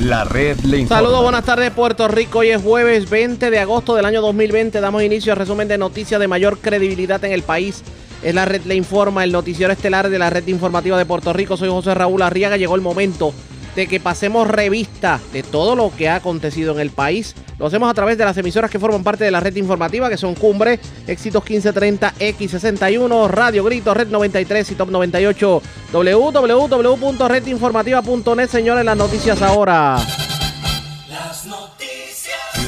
La red le informa. Saludos, buenas tardes Puerto Rico. Hoy es jueves 20 de agosto del año 2020. Damos inicio al resumen de noticias de mayor credibilidad en el país. Es la red le informa, el noticiero estelar de la red informativa de Puerto Rico. Soy José Raúl Arriaga. Llegó el momento de que pasemos revista de todo lo que ha acontecido en el país. Lo hacemos a través de las emisoras que forman parte de la red informativa, que son Cumbre, Éxitos 1530, X61, Radio Grito, Red 93 y Top 98. www.redinformativa.net, señores, las noticias ahora. Las noticias.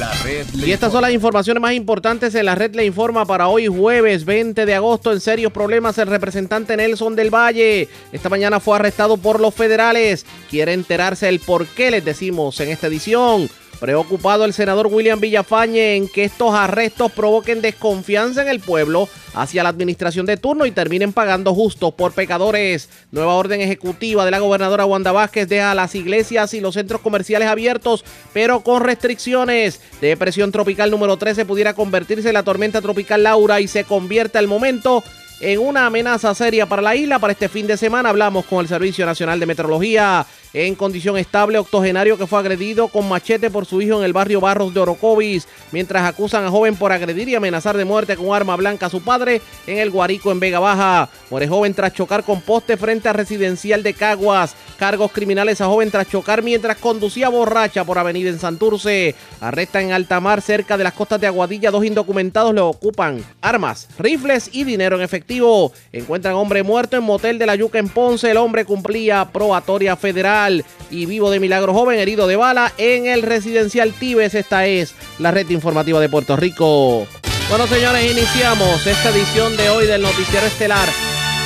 La red le Y estas son las informaciones más importantes en la red le informa para hoy jueves 20 de agosto. En serios problemas el representante Nelson del Valle. Esta mañana fue arrestado por los federales. Quiere enterarse el por qué les decimos en esta edición. Preocupado el senador William Villafañe en que estos arrestos provoquen desconfianza en el pueblo hacia la administración de turno y terminen pagando justos por pecadores. Nueva orden ejecutiva de la gobernadora Wanda Vázquez deja las iglesias y los centros comerciales abiertos, pero con restricciones. Depresión tropical número 13 pudiera convertirse en la tormenta tropical Laura y se convierte al momento en una amenaza seria para la isla. Para este fin de semana hablamos con el Servicio Nacional de Meteorología en condición estable, octogenario que fue agredido con machete por su hijo en el barrio Barros de Orocovis, mientras acusan a joven por agredir y amenazar de muerte con arma blanca a su padre en el Guarico en Vega Baja. Muere joven tras chocar con poste frente a residencial de Caguas. Cargos criminales a joven tras chocar mientras conducía borracha por avenida en Santurce. Arrestan en Altamar, cerca de las costas de Aguadilla, dos indocumentados le ocupan armas, rifles y dinero en efectivo. Encuentran hombre muerto en motel de la Yuca en Ponce. El hombre cumplía probatoria federal y vivo de milagro joven herido de bala en el residencial Tibes. Esta es la red informativa de Puerto Rico. Bueno, señores, iniciamos esta edición de hoy del noticiero estelar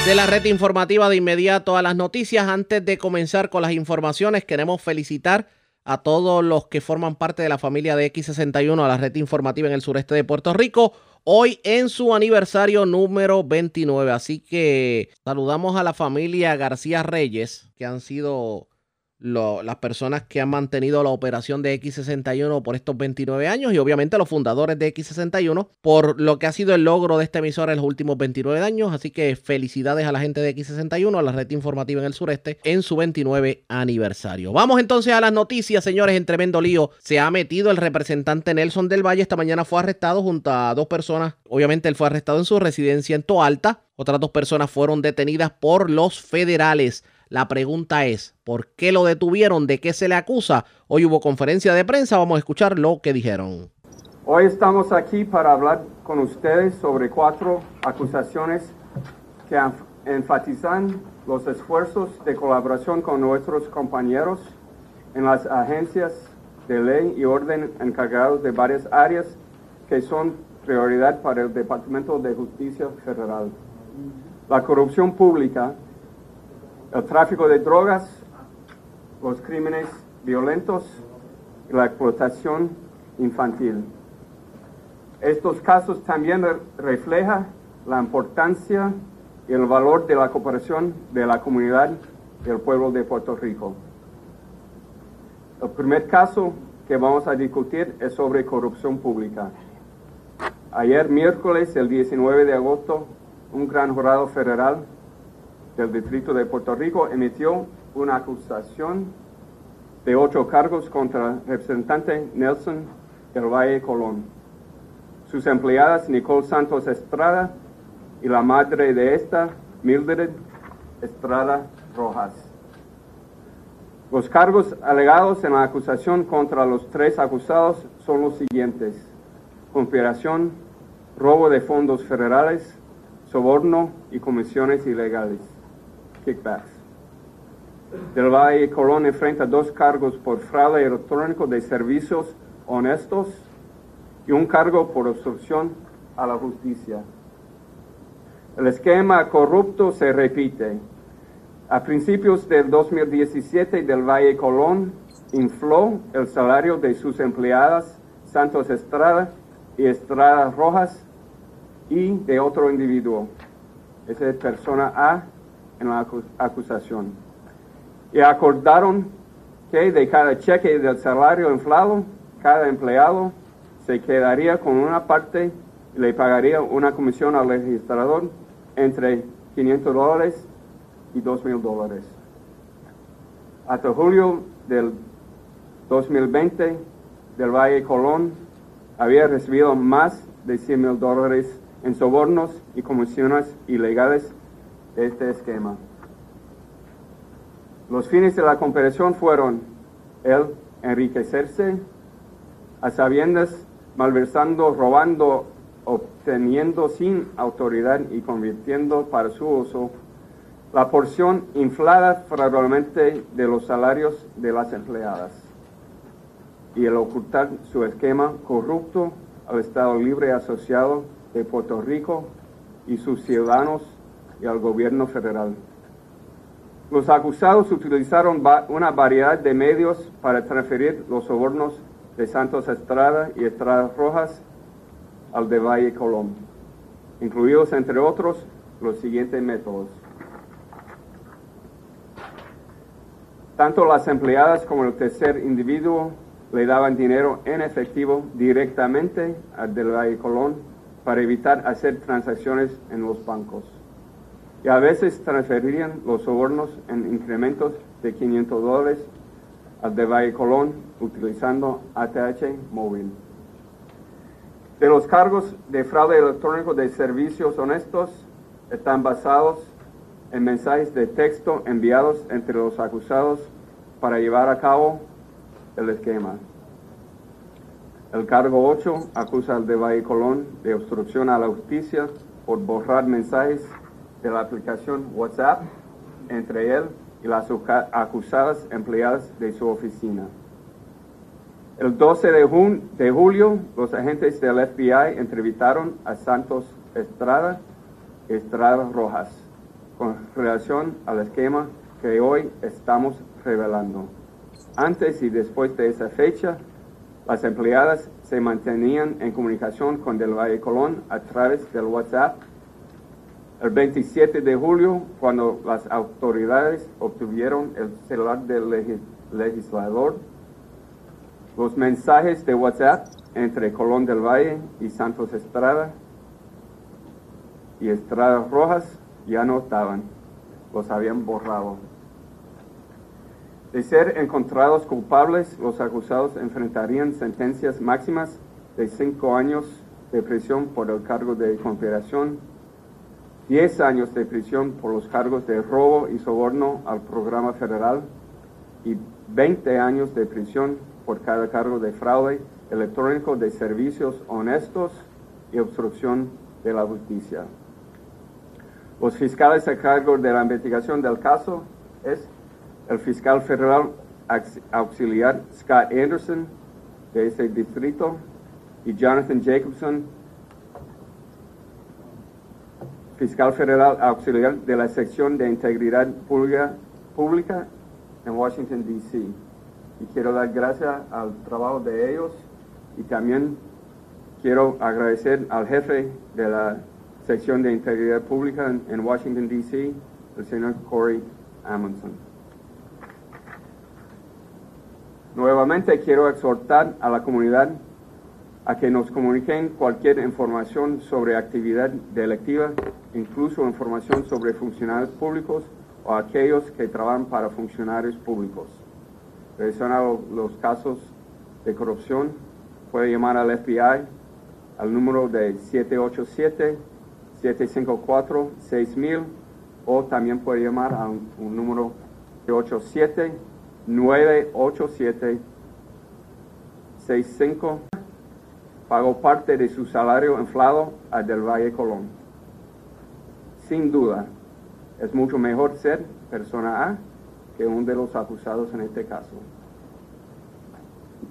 de la red informativa de inmediato a las noticias. Antes de comenzar con las informaciones, queremos felicitar a todos los que forman parte de la familia de X61 a la red informativa en el sureste de Puerto Rico. Hoy en su aniversario número 29. Así que saludamos a la familia García Reyes, que han sido las personas que han mantenido la operación de X61 por estos 29 años y obviamente los fundadores de X61 por lo que ha sido el logro de esta emisora en los últimos 29 años. Así que felicidades a la gente de X61, a la red informativa en el sureste, en su 29 aniversario. Vamos entonces a las noticias, señores, en tremendo lío. Se ha metido el representante Nelson del Valle. Esta mañana fue arrestado junto a dos personas. Obviamente él fue arrestado en su residencia en Toalta. Otras dos personas fueron detenidas por los federales. La pregunta es, ¿por qué lo detuvieron? ¿De qué se le acusa? Hoy hubo conferencia de prensa, vamos a escuchar lo que dijeron. Hoy estamos aquí para hablar con ustedes sobre cuatro acusaciones que enf- enfatizan los esfuerzos de colaboración con nuestros compañeros en las agencias de ley y orden encargados de varias áreas que son prioridad para el Departamento de Justicia Federal. La corrupción pública, el tráfico de drogas, los crímenes violentos y la explotación infantil. Estos casos también re- reflejan la importancia y el valor de la cooperación de la comunidad del pueblo de Puerto Rico. El primer caso que vamos a discutir es sobre corrupción pública. Ayer miércoles, el 19 de agosto, un gran jurado federal del Distrito de Puerto Rico emitió una acusación de ocho cargos contra el representante Nelson del Valle Colón, sus empleadas Nicole Santos Estrada y la madre de esta, Mildred Estrada Rojas. Los cargos alegados en la acusación contra los tres acusados son los siguientes. Conspiración, robo de fondos federales, soborno y comisiones ilegales, kickbacks. Del Valle Colón enfrenta dos cargos por fraude electrónico de servicios honestos y un cargo por obstrucción a la justicia. El esquema corrupto se repite. A principios del 2017, Del Valle Colón infló el salario de sus empleadas Santos Estrada y Estrada Rojas y de otro individuo. Esa es persona A en la acu- acusación. Y acordaron que de cada cheque del salario inflado, cada empleado se quedaría con una parte y le pagaría una comisión al registrador entre 500 dólares y 2 mil dólares. Hasta julio del 2020 del Valle Colón había recibido más de 100 mil dólares en sobornos y comisiones ilegales este esquema. Los fines de la comparación fueron el enriquecerse a sabiendas, malversando, robando, obteniendo sin autoridad y convirtiendo para su uso la porción inflada fraudulentemente de los salarios de las empleadas y el ocultar su esquema corrupto al Estado Libre Asociado de Puerto Rico y sus ciudadanos al gobierno federal. Los acusados utilizaron una variedad de medios para transferir los sobornos de Santos Estrada y Estrada Rojas al de Valle Colón, incluidos entre otros los siguientes métodos. Tanto las empleadas como el tercer individuo le daban dinero en efectivo directamente al del Valle Colón para evitar hacer transacciones en los bancos y a veces transferían los sobornos en incrementos de 500 dólares al de Valle Colón utilizando ATH móvil. De los cargos de fraude electrónico de servicios honestos están basados en mensajes de texto enviados entre los acusados para llevar a cabo el esquema. El cargo 8 acusa al de Valle Colón de obstrucción a la justicia por borrar mensajes de la aplicación WhatsApp entre él y las acusadas empleadas de su oficina. El 12 de, julio, los agentes del FBI entrevistaron a Santos Estrada Estrada Rojas con relación al esquema que hoy estamos revelando. Antes y después de esa fecha, las empleadas se mantenían en comunicación con Del Valle Colón a través del WhatsApp el 27 de julio, cuando las autoridades obtuvieron el celular del legislador, los mensajes de WhatsApp entre Colón del Valle y Santos Estrada y Estrada Rojas ya no estaban, los habían borrado. De ser encontrados culpables, los acusados enfrentarían sentencias máximas de cinco años de prisión por el cargo de conspiración 10 años de prisión por los cargos de robo y soborno al programa federal y 20 años de prisión por cada cargo de fraude electrónico de servicios honestos y obstrucción de la justicia. Los fiscales a cargo de la investigación del caso es el fiscal federal auxiliar Scott Anderson de ese distrito y Jonathan Jacobson fiscal federal auxiliar de la sección de integridad pública, en Washington, D.C. Y quiero dar gracias al trabajo de ellos y también quiero agradecer al jefe de la sección de integridad pública en, Washington, D.C., el señor Corey Amundson. Nuevamente quiero exhortar a la comunidad a que nos comuniquen cualquier información sobre actividad delictiva, incluso información sobre funcionarios públicos o aquellos que trabajan para funcionarios públicos. Relacionado los casos de corrupción, puede llamar al FBI al número de 787-754-6000 o también puede llamar a un, un número de 87 987 65 pagó parte de su salario inflado a Del Valle Colón. Sin duda, es mucho mejor ser persona A que uno de los acusados en este caso.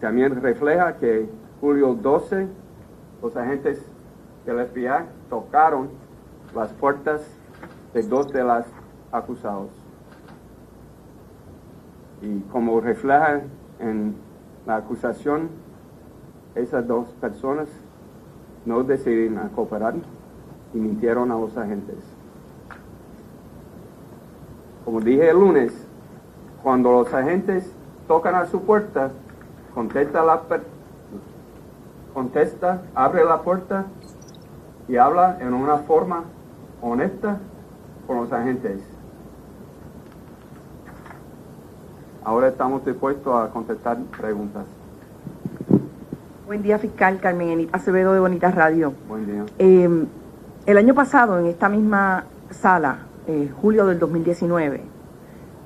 También refleja que julio 12, los agentes del FBI tocaron las puertas de dos de los acusados. Y como refleja en la acusación, esas dos personas no decidieron cooperar y mintieron a los agentes. Como dije el lunes, cuando los agentes tocan a su puerta, contesta, la contesta, abre la puerta y habla en una forma honesta con los agentes. Ahora estamos dispuestos a contestar preguntas. Buen día, fiscal Carmen Enita Acevedo de Bonitas Radio. Buen día. Eh, el año pasado, en esta misma sala, eh, julio del 2019,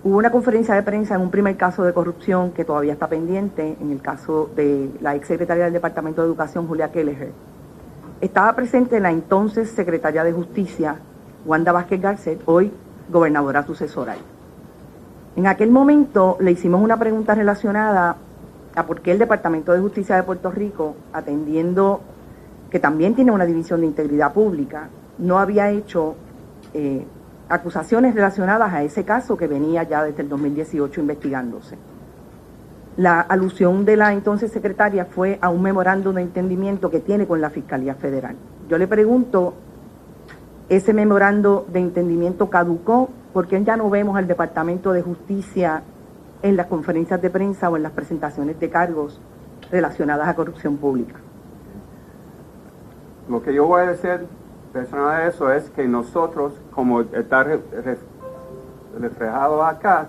hubo una conferencia de prensa en un primer caso de corrupción que todavía está pendiente, en el caso de la exsecretaria del Departamento de Educación, Julia Kelleher. Estaba presente la entonces secretaria de Justicia, Wanda Vázquez Garcet, hoy gobernadora sucesora. En aquel momento le hicimos una pregunta relacionada a por qué el Departamento de Justicia de Puerto Rico, atendiendo que también tiene una división de integridad pública, no había hecho eh, acusaciones relacionadas a ese caso que venía ya desde el 2018 investigándose. La alusión de la entonces secretaria fue a un memorándum de entendimiento que tiene con la Fiscalía Federal. Yo le pregunto, ¿ese memorando de entendimiento caducó? ¿Por qué ya no vemos al Departamento de Justicia en las conferencias de prensa o en las presentaciones de cargos relacionadas a corrupción pública? Lo que yo voy a decir personal de eso es que nosotros, como está re- re- reflejado acá,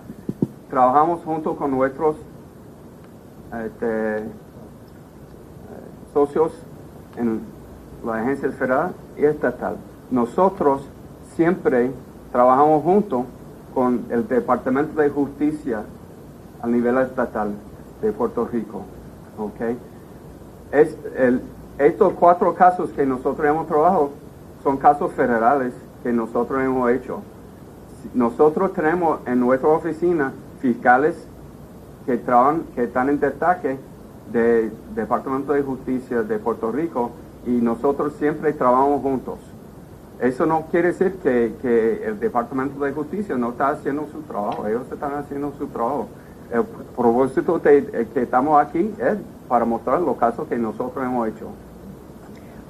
trabajamos junto con nuestros este, socios en la agencia federal y estatal. Nosotros siempre trabajamos junto con el Departamento de Justicia a nivel estatal de Puerto Rico. ¿ok? Es estos cuatro casos que nosotros hemos trabajado son casos federales que nosotros hemos hecho. Nosotros tenemos en nuestra oficina fiscales que, trabajan, que están en destaque del Departamento de Justicia de Puerto Rico y nosotros siempre trabajamos juntos. Eso no quiere decir que el Departamento de Justicia no está haciendo su trabajo, ellos están haciendo su trabajo. El propósito de, de que estamos aquí es para mostrar los casos que nosotros hemos hecho.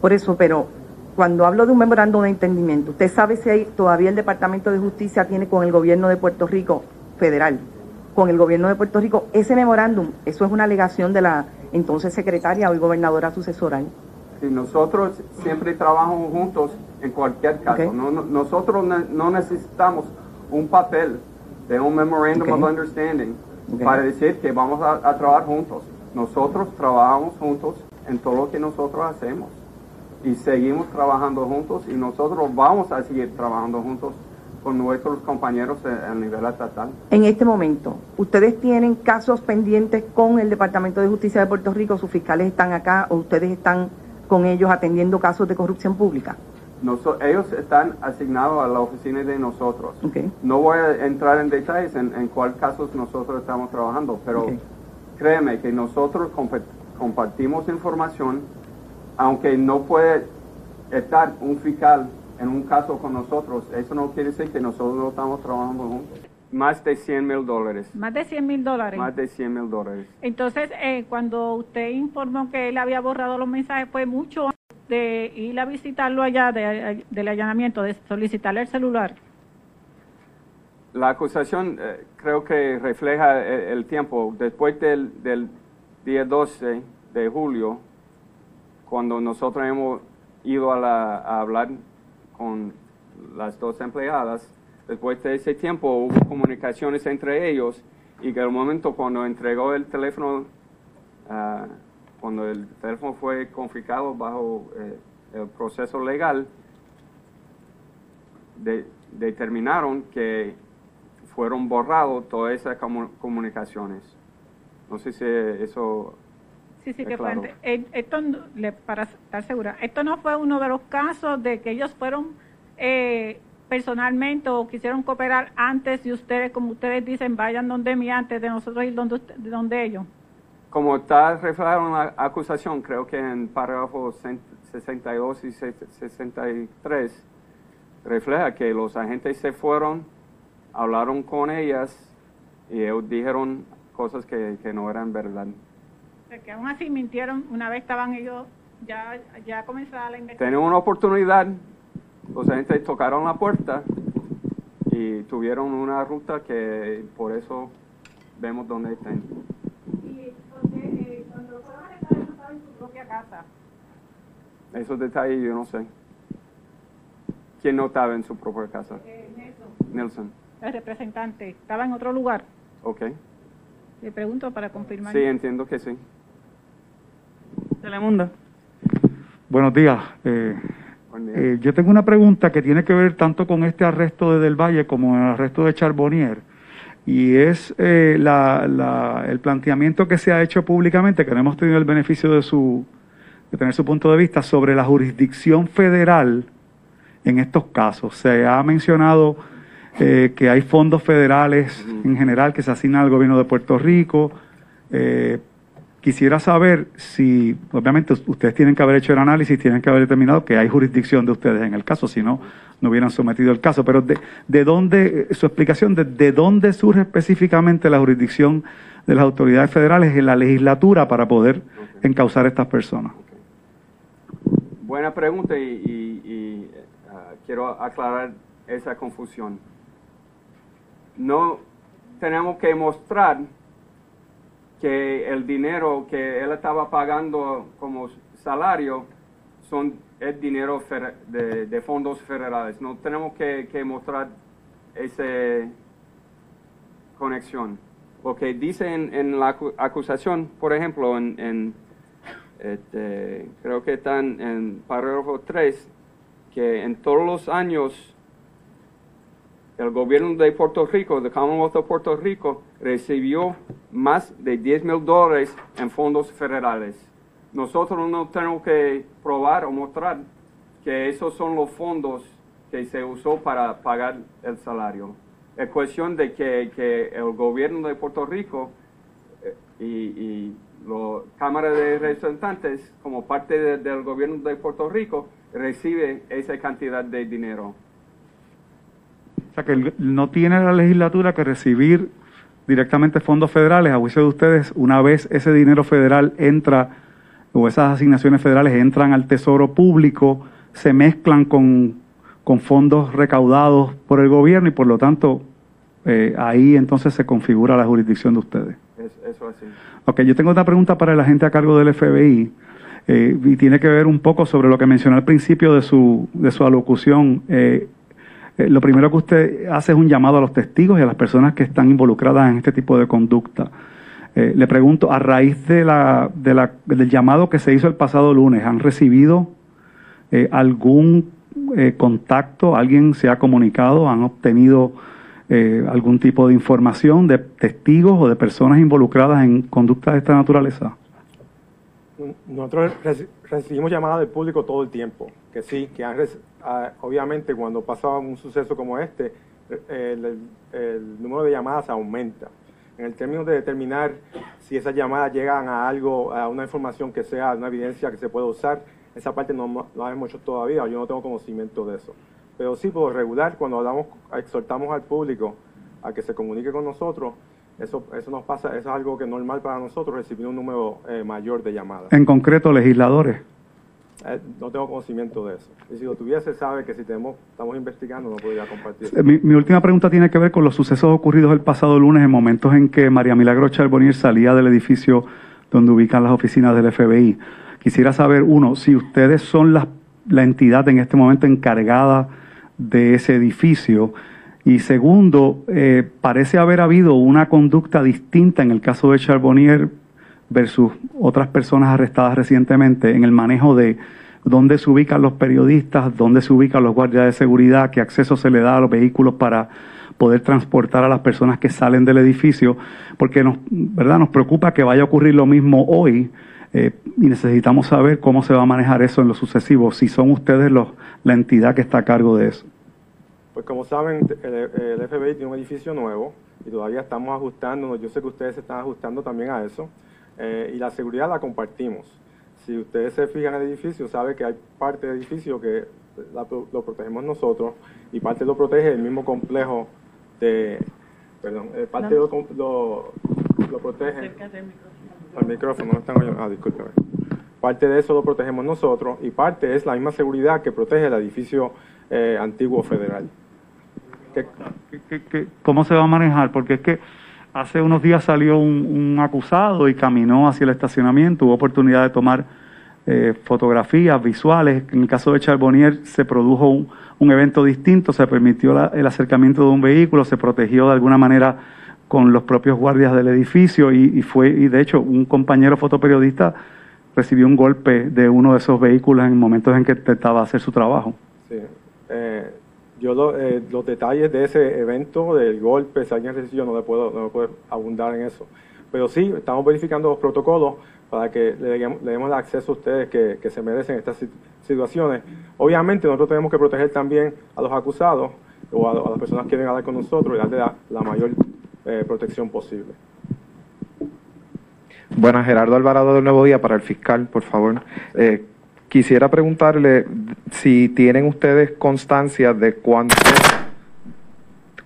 Por eso, pero cuando hablo de un memorándum de entendimiento, ¿usted sabe si hay, todavía el Departamento de Justicia tiene con el gobierno de Puerto Rico, federal, con el gobierno de Puerto Rico, ese memorándum? Eso es una alegación de la entonces secretaria, hoy gobernadora sucesora. Sí, nosotros siempre trabajamos juntos en cualquier caso. Ok. No- no- nosotros no necesitamos un papel de un Memorandum Ok. of Understanding Para decir que vamos a, a trabajar juntos. Nosotros trabajamos juntos en todo lo que nosotros hacemos y seguimos trabajando juntos y nosotros vamos a seguir trabajando juntos con nuestros compañeros a, a nivel estatal. En este momento, ¿ustedes tienen casos pendientes con el Departamento de Justicia de Puerto Rico? ¿Sus fiscales están acá o ustedes están con ellos atendiendo casos de corrupción pública? Noso- ellos están asignados a la oficina de nosotros. No voy a entrar en detalles en, en cuál casos nosotros estamos trabajando, pero créeme que nosotros compa- compartimos información, aunque no puede estar un fiscal en un caso con nosotros, eso no quiere decir que nosotros no estamos trabajando juntos. Más de 100 mil dólares. Más de 100 mil dólares. Más de 100 mil dólares. Entonces, eh, cuando usted informó que él había borrado los mensajes, fue mucho antes de ir a visitarlo allá, de- del allanamiento, de solicitarle el celular. La acusación eh, creo que refleja el, el tiempo. Después del, del día 12 de julio, cuando nosotros hemos ido a, la- a hablar con las dos empleadas, después de ese tiempo hubo comunicaciones entre ellos y que el momento cuando entregó el teléfono, ah, cuando el teléfono fue confiscado bajo eh, el proceso legal, de- determinaron que fueron borrados todas esas comu- comunicaciones. No sé si eso... Sí, sí, que fue Esto, para estar segura, esto no fue uno de los casos de que ellos fueron eh, personalmente o quisieron cooperar antes y ustedes, como ustedes dicen, vayan donde mí antes de nosotros ir donde, usted- donde ellos. Como está reflejado en la acusación, creo que en párrafos 62 y 63, refleja que los agentes se fueron, hablaron con ellas y ellos dijeron cosas que, que no eran verdad. O sea, que aún así mintieron una vez estaban ellos ya, ya comenzada la investigación. Una oportunidad, los agentes tocaron la puerta y tuvieron una ruta que por eso vemos dónde están. Y porque, eh, cuando fueron arrestados no estaban en su propia casa. Esos detalles yo no sé. ¿Quién no estaba en su propia casa? Eh, Nelson, Nelson. el representante, estaba en otro lugar. Ok. Le pregunto para confirmar. Sí, entiendo que sí. Telemundo. Buenos días. Eh. Eh, yo tengo una pregunta que tiene que ver tanto con este arresto de Del Valle como el arresto de Charbonnier. Y es eh, la- la- el planteamiento que se ha hecho públicamente, que no hemos tenido el beneficio de, su, de tener su punto de vista, sobre la jurisdicción federal en estos casos. Se ha mencionado eh, que hay fondos federales en general que se asignan al gobierno de Puerto Rico. Eh, Quisiera saber si, obviamente ustedes tienen que haber hecho el análisis, tienen que haber determinado que hay jurisdicción de ustedes en el caso, si no, no hubieran sometido el caso, pero de, de dónde, su explicación de, de dónde surge específicamente la jurisdicción de las autoridades federales en la legislatura para poder encauzar a estas personas. Buena pregunta y, y- y, ah, quiero aclarar esa confusión. No tenemos que mostrar que el dinero que él estaba pagando como salario son es dinero de, de fondos federales. No tenemos que, que mostrar esa conexión. Porque dice en, en la acu- acusación, por ejemplo, en, en, este, creo que están en párrafo 3, que en todos los años el gobierno de Puerto Rico, the Commonwealth of Puerto Rico, recibió más de 10 mil dólares en fondos federales. Nosotros no tenemos que probar o mostrar que esos son los fondos que se usó para pagar el salario. Es cuestión de que, que el gobierno de Puerto Rico eh, y, y la Cámara de Representantes, como parte de- del gobierno de Puerto Rico, recibe esa cantidad de dinero. O sea que no tiene la legislatura que recibir directamente fondos federales, a juicio de ustedes, una vez ese dinero federal entra, o esas asignaciones federales entran al tesoro público, se mezclan con, con fondos recaudados por el gobierno y por lo tanto eh, ahí entonces se configura la jurisdicción de ustedes. Es, eso así. Ok, yo tengo otra pregunta para el agente a cargo del FBI eh, y tiene que ver un poco sobre lo que mencionó al principio de su, de su alocución. Eh, eh, lo primero que usted hace es un llamado a los testigos y a las personas que están involucradas en este tipo de conducta. Eh, le pregunto, a raíz de la, de la- del llamado que se hizo el pasado lunes, ¿han recibido eh, algún eh, contacto? ¿Alguien se ha comunicado? ¿Han obtenido algún tipo de información de testigos o de personas involucradas en conductas de esta naturaleza? Nosotros reci- recibimos llamadas del público todo el tiempo, que sí, que han ah, obviamente cuando pasa un suceso como este, eh, el, número de llamadas aumenta. En el término de determinar si esas llamadas llegan a algo, a una información que sea una evidencia que se pueda usar, esa parte no, no la hemos hecho todavía, yo no tengo conocimiento de eso. Pero sí, por regular, cuando hablamos, exhortamos al público a que se comunique con nosotros, eso, eso nos pasa, eso es algo que es normal para nosotros, recibir un número eh, mayor de llamadas. En concreto, legisladores. Eh, no tengo conocimiento de eso. Y si lo tuviese, sabe que si tenemos, estamos investigando, no podría compartir. Eh, Mi, mi última pregunta tiene que ver con los sucesos ocurridos el pasado lunes en momentos en que María Milagro Charbonnier salía del edificio donde ubican las oficinas del FBI. Quisiera saber, uno, si ustedes son la, la entidad en este momento encargada de ese edificio. Y segundo, eh, parece haber habido una conducta distinta en el caso de Charbonnier versus otras personas arrestadas recientemente en el manejo de dónde se ubican los periodistas, dónde se ubican los guardias de seguridad, qué acceso se le da a los vehículos para poder transportar a las personas que salen del edificio, porque nos, ¿verdad? nos preocupa que vaya a ocurrir lo mismo hoy eh, y necesitamos saber cómo se va a manejar eso en lo sucesivo, si son ustedes los, la entidad que está a cargo de eso. Pues como saben, el, el FBI tiene un edificio nuevo y todavía estamos ajustándonos. Yo sé que ustedes se están ajustando también a eso. eh, y la seguridad la compartimos. Si ustedes se fijan en el edificio, sabe que hay parte del edificio que la lo protegemos nosotros y parte lo protege el mismo complejo de... Perdón, eh, parte lo, com- lo, lo protege... Al micrófono, no están oyendo. Ah, discúlpeme. Parte de eso lo protegemos nosotros y parte es la misma seguridad que protege el edificio eh, antiguo federal. Que- ¿Qué- qué- qué- ¿Cómo se va a manejar? Porque es que hace unos días salió un, un acusado y caminó hacia el estacionamiento, hubo oportunidad de tomar eh, fotografías visuales. En el caso de Charbonnier se produjo un, un evento distinto, se permitió la- el acercamiento de un vehículo, se protegió de alguna manera con los propios guardias del edificio y, y fue y de hecho un compañero fotoperiodista recibió un golpe de uno de esos vehículos en momentos en que intentaba hacer su trabajo. Sí. Eh, yo lo- eh, los detalles de ese evento, del golpe, si alguien recibió, no le puedo, no le puedo abundar en eso. Pero sí, estamos verificando los protocolos para que le, demos- le demos el acceso a ustedes que, que se merecen estas sit- situaciones. Obviamente nosotros tenemos que proteger también a los acusados o a, a las personas que vienen a hablar con nosotros y darle la, la mayor eh, protección posible. Buenas, Gerardo Alvarado del Nuevo Día para el fiscal, por favor. Eh, quisiera preguntarle si tienen ustedes constancia de cuánto,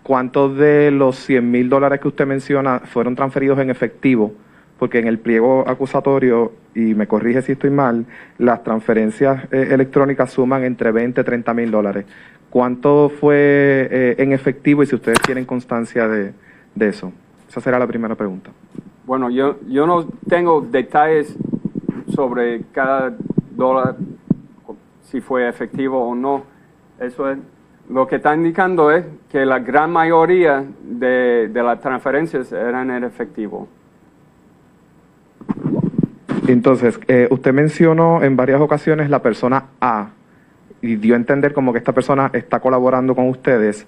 cuántos de los 100 mil dólares que usted menciona fueron transferidos en efectivo, porque en el pliego acusatorio, y me corrige si estoy mal, las transferencias eh, electrónicas suman entre 20 y 30 mil dólares. ¿Cuánto fue eh, en efectivo y si ustedes tienen constancia de, de eso? Esa será la primera pregunta. Bueno, yo, yo no tengo detalles sobre cada dólar, si fue efectivo o no. Eso es, lo que está indicando es que la gran mayoría de, de las transferencias eran en efectivo. Entonces, eh, usted mencionó en varias ocasiones la persona A y dio a entender como que esta persona está colaborando con ustedes.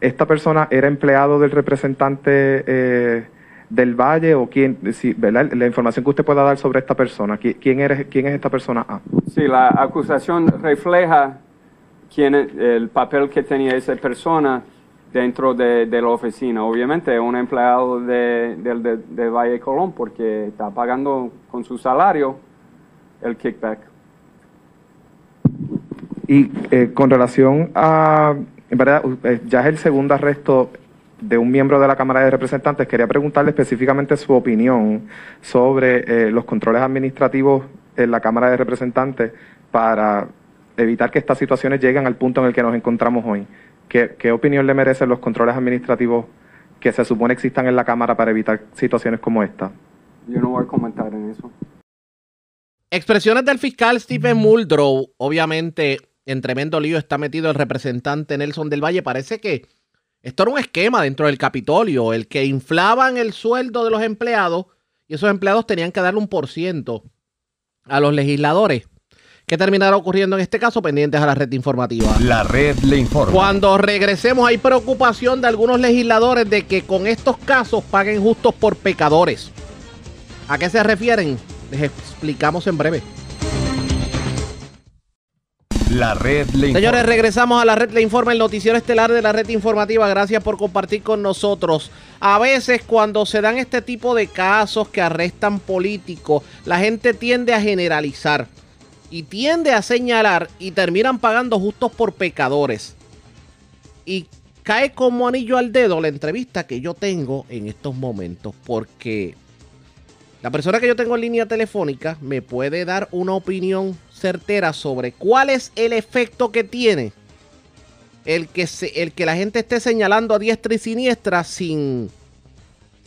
¿Esta persona era empleado del representante eh, del Valle o quién? Si, ¿verdad? La información que usted pueda dar sobre esta persona. ¿Qui- ¿Quién, eres, quién es esta persona A? Sí, la acusación refleja quién es- el papel que tenía esa persona dentro de, de la oficina. Obviamente, un empleado de, del- de, de Valle Colón porque está pagando con su salario el kickback. Y eh, con relación a, en verdad, eh, ya es el segundo arresto de un miembro de la Cámara de Representantes, quería preguntarle específicamente su opinión sobre eh, los controles administrativos en la Cámara de Representantes para evitar que estas situaciones lleguen al punto en el que nos encontramos hoy. ¿Qué, qué opinión le merecen los controles administrativos que se supone existan en la Cámara para evitar situaciones como esta? Yo no voy a comentar en eso. Expresiones del fiscal Stephen Muldrow. Obviamente, en tremendo lío está metido el representante Nelson del Valle. Parece que esto era un esquema dentro del Capitolio, el que inflaban el sueldo de los empleados y esos empleados tenían que darle un por ciento a los legisladores. ¿Qué terminará ocurriendo en este caso? Pendientes a la red informativa. La red le informa. Cuando regresemos hay preocupación de algunos legisladores de que con estos casos paguen justos por pecadores. ¿A qué se refieren? Les explicamos en breve. La red le informa. Señores, regresamos a la red Le Informa, el noticiero estelar de la red informativa. Gracias por compartir con nosotros. A veces cuando se dan este tipo de casos que arrestan políticos, la gente tiende a generalizar y tiende a señalar y terminan pagando justos por pecadores. Y cae como anillo al dedo la entrevista que yo tengo en estos momentos porque la persona que yo tengo en línea telefónica me puede dar una opinión certera sobre cuál es el efecto que tiene el que, el que la gente esté señalando a diestra y siniestra sin,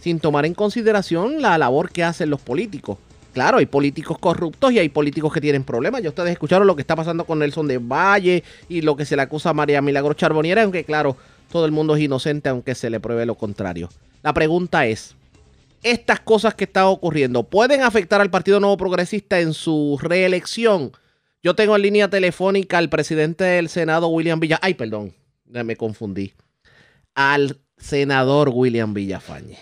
sin tomar en consideración la labor que hacen los políticos. Claro, hay políticos corruptos y hay políticos que tienen problemas. Ya ustedes escucharon lo que está pasando con Nelson de Valle y lo que se le acusa a María Milagro Charboniera, aunque claro, todo el mundo es inocente aunque se le pruebe lo contrario. La pregunta es, estas cosas que están ocurriendo pueden afectar al Partido Nuevo Progresista en su reelección. Yo tengo en línea telefónica al presidente del Senado, William Villa. Ay, perdón, me confundí. Al senador William Villafañe.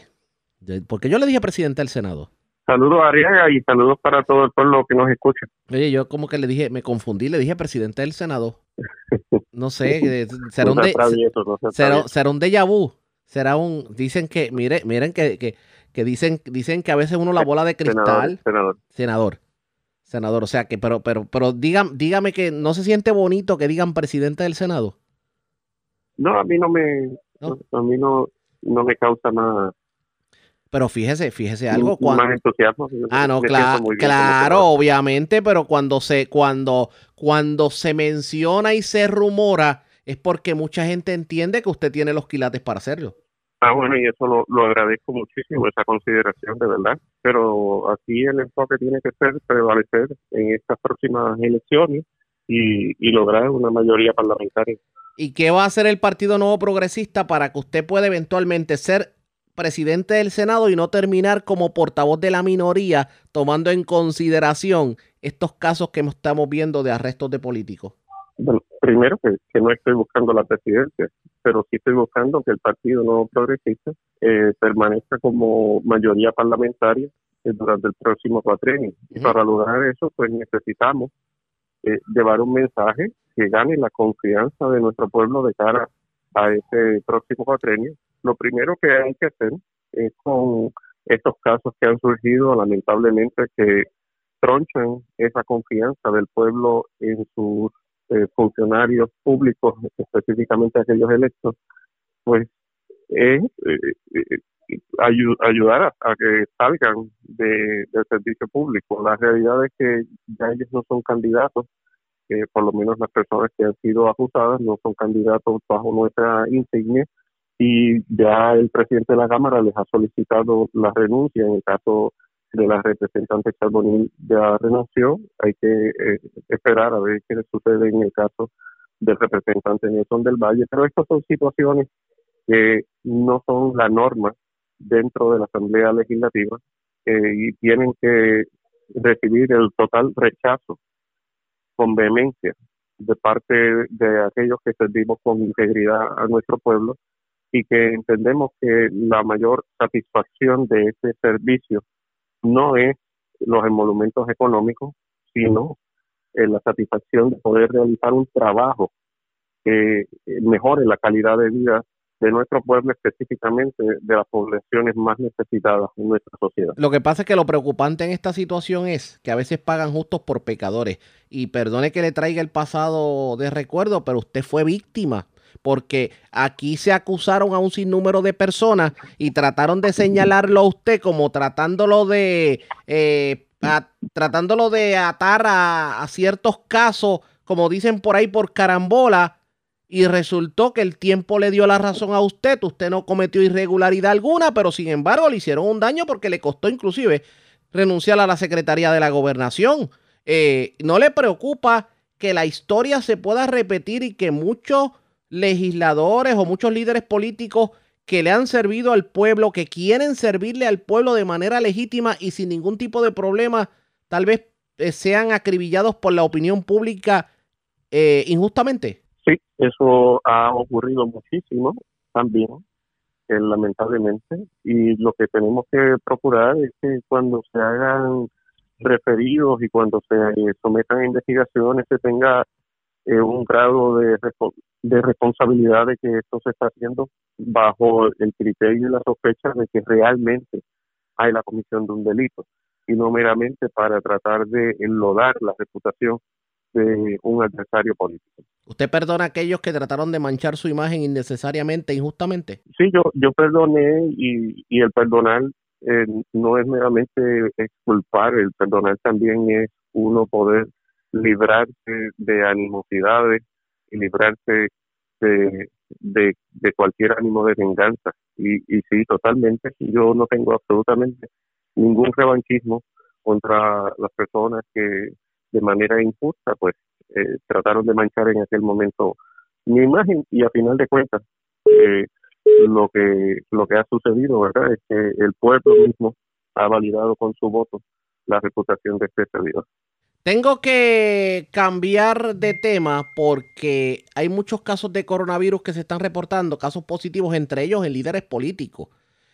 Porque yo le dije presidente del Senado. Saludos a Arriaga y saludos para todo el pueblo que nos escucha. Oye, yo como que le dije, me confundí, le dije presidente del Senado. No sé, eh, será un, de- atravieso, no se será, un déjà vu. Será un, dicen que, mire, miren que, que, que dicen, dicen que a veces uno la bola de cristal. Senador, senador. Senador. Senador, o sea que, pero, pero, pero dígame, dígame que no se siente bonito que digan presidente del Senado. No, a mí no me, ¿No? a mí no, no me causa más, Pero fíjese, fíjese algo cuando. más entusiasmo. Ah, no, como claro, senador. obviamente, pero cuando se, cuando, cuando se menciona y se rumora, es porque mucha gente entiende que usted tiene los quilates para hacerlo. Ah, bueno, y eso lo, lo agradezco muchísimo, esa consideración, de verdad. Pero aquí el enfoque tiene que ser prevalecer en estas próximas elecciones y, y lograr una mayoría parlamentaria. ¿Y qué va a hacer el Partido Nuevo Progresista para que usted pueda eventualmente ser presidente del Senado y no terminar como portavoz de la minoría, tomando en consideración estos casos que estamos viendo de arrestos de políticos? Bueno, primero que, no estoy buscando la presidencia, pero sí estoy buscando que el Partido No Progresista eh, permanezca como mayoría parlamentaria eh, durante el próximo cuatrenio. Y para lograr eso, pues necesitamos eh, llevar un mensaje que gane la confianza de nuestro pueblo de cara a ese próximo cuatrenio. Lo primero que hay que hacer es con estos casos que han surgido, lamentablemente, que tronchan esa confianza del pueblo en sus eh, funcionarios públicos, específicamente aquellos electos, pues es ayudar a, que salgan de, del servicio público. La realidad es que ya ellos no son candidatos, que por lo menos las personas que han sido acusadas no son candidatos bajo nuestra insignia y ya el presidente de la Cámara les ha solicitado la renuncia en el caso de la representante Charbonnier ya renunció. Hay que eh, esperar a ver qué sucede en el caso del representante Nelson del Valle, pero estas son situaciones que no son la norma dentro de la Asamblea Legislativa eh, y tienen que recibir el total rechazo con vehemencia de parte de aquellos que servimos con integridad a nuestro pueblo y que entendemos que la mayor satisfacción de ese servicio no es los emolumentos económicos, sino eh, la satisfacción de poder realizar un trabajo que mejore la calidad de vida de nuestro pueblo, específicamente de las poblaciones más necesitadas en nuestra sociedad. Lo que pasa es que lo preocupante en esta situación es que a veces pagan justos por pecadores. Y perdone que le traiga el pasado de recuerdo, pero usted fue víctima porque aquí se acusaron a un sinnúmero de personas y trataron de señalarlo a usted como tratándolo de eh, tratándolo de atar a ciertos casos, como dicen por ahí por carambola, y resultó que el tiempo le dio la razón a usted, usted no cometió irregularidad alguna, pero sin embargo le hicieron un daño porque le costó inclusive renunciar a la Secretaría de la Gobernación. Eh, ¿No le preocupa que la historia se pueda repetir y que muchos legisladores o muchos líderes políticos que le han servido al pueblo, que quieren servirle al pueblo de manera legítima y sin ningún tipo de problema, tal vez eh, sean acribillados por la opinión pública eh, injustamente? Sí, eso ha ocurrido muchísimo también, eh, lamentablemente, y lo que tenemos que procurar es que cuando se hagan referidos y cuando se sometan a investigaciones se tenga eh, un grado de, de responsabilidad de que esto se está haciendo bajo el criterio y la sospecha de que realmente hay la comisión de un delito y no meramente para tratar de enlodar la reputación de un adversario político. ¿Usted perdona a aquellos que trataron de manchar su imagen innecesariamente, injustamente? Sí, yo, yo perdoné y, y el perdonar eh, no es meramente exculpar, el perdonar también es uno poder librarse de animosidades y librarse de, de, cualquier ánimo de venganza. Y, y sí, totalmente, yo no tengo absolutamente ningún revanchismo contra las personas que de manera injusta, pues eh, trataron de manchar en aquel momento mi imagen y a final de cuentas eh, lo que lo que ha sucedido, ¿verdad? Es que el pueblo mismo ha validado con su voto la reputación de este servidor. Tengo que cambiar de tema porque hay muchos casos de coronavirus que se están reportando, casos positivos, entre ellos en líderes políticos.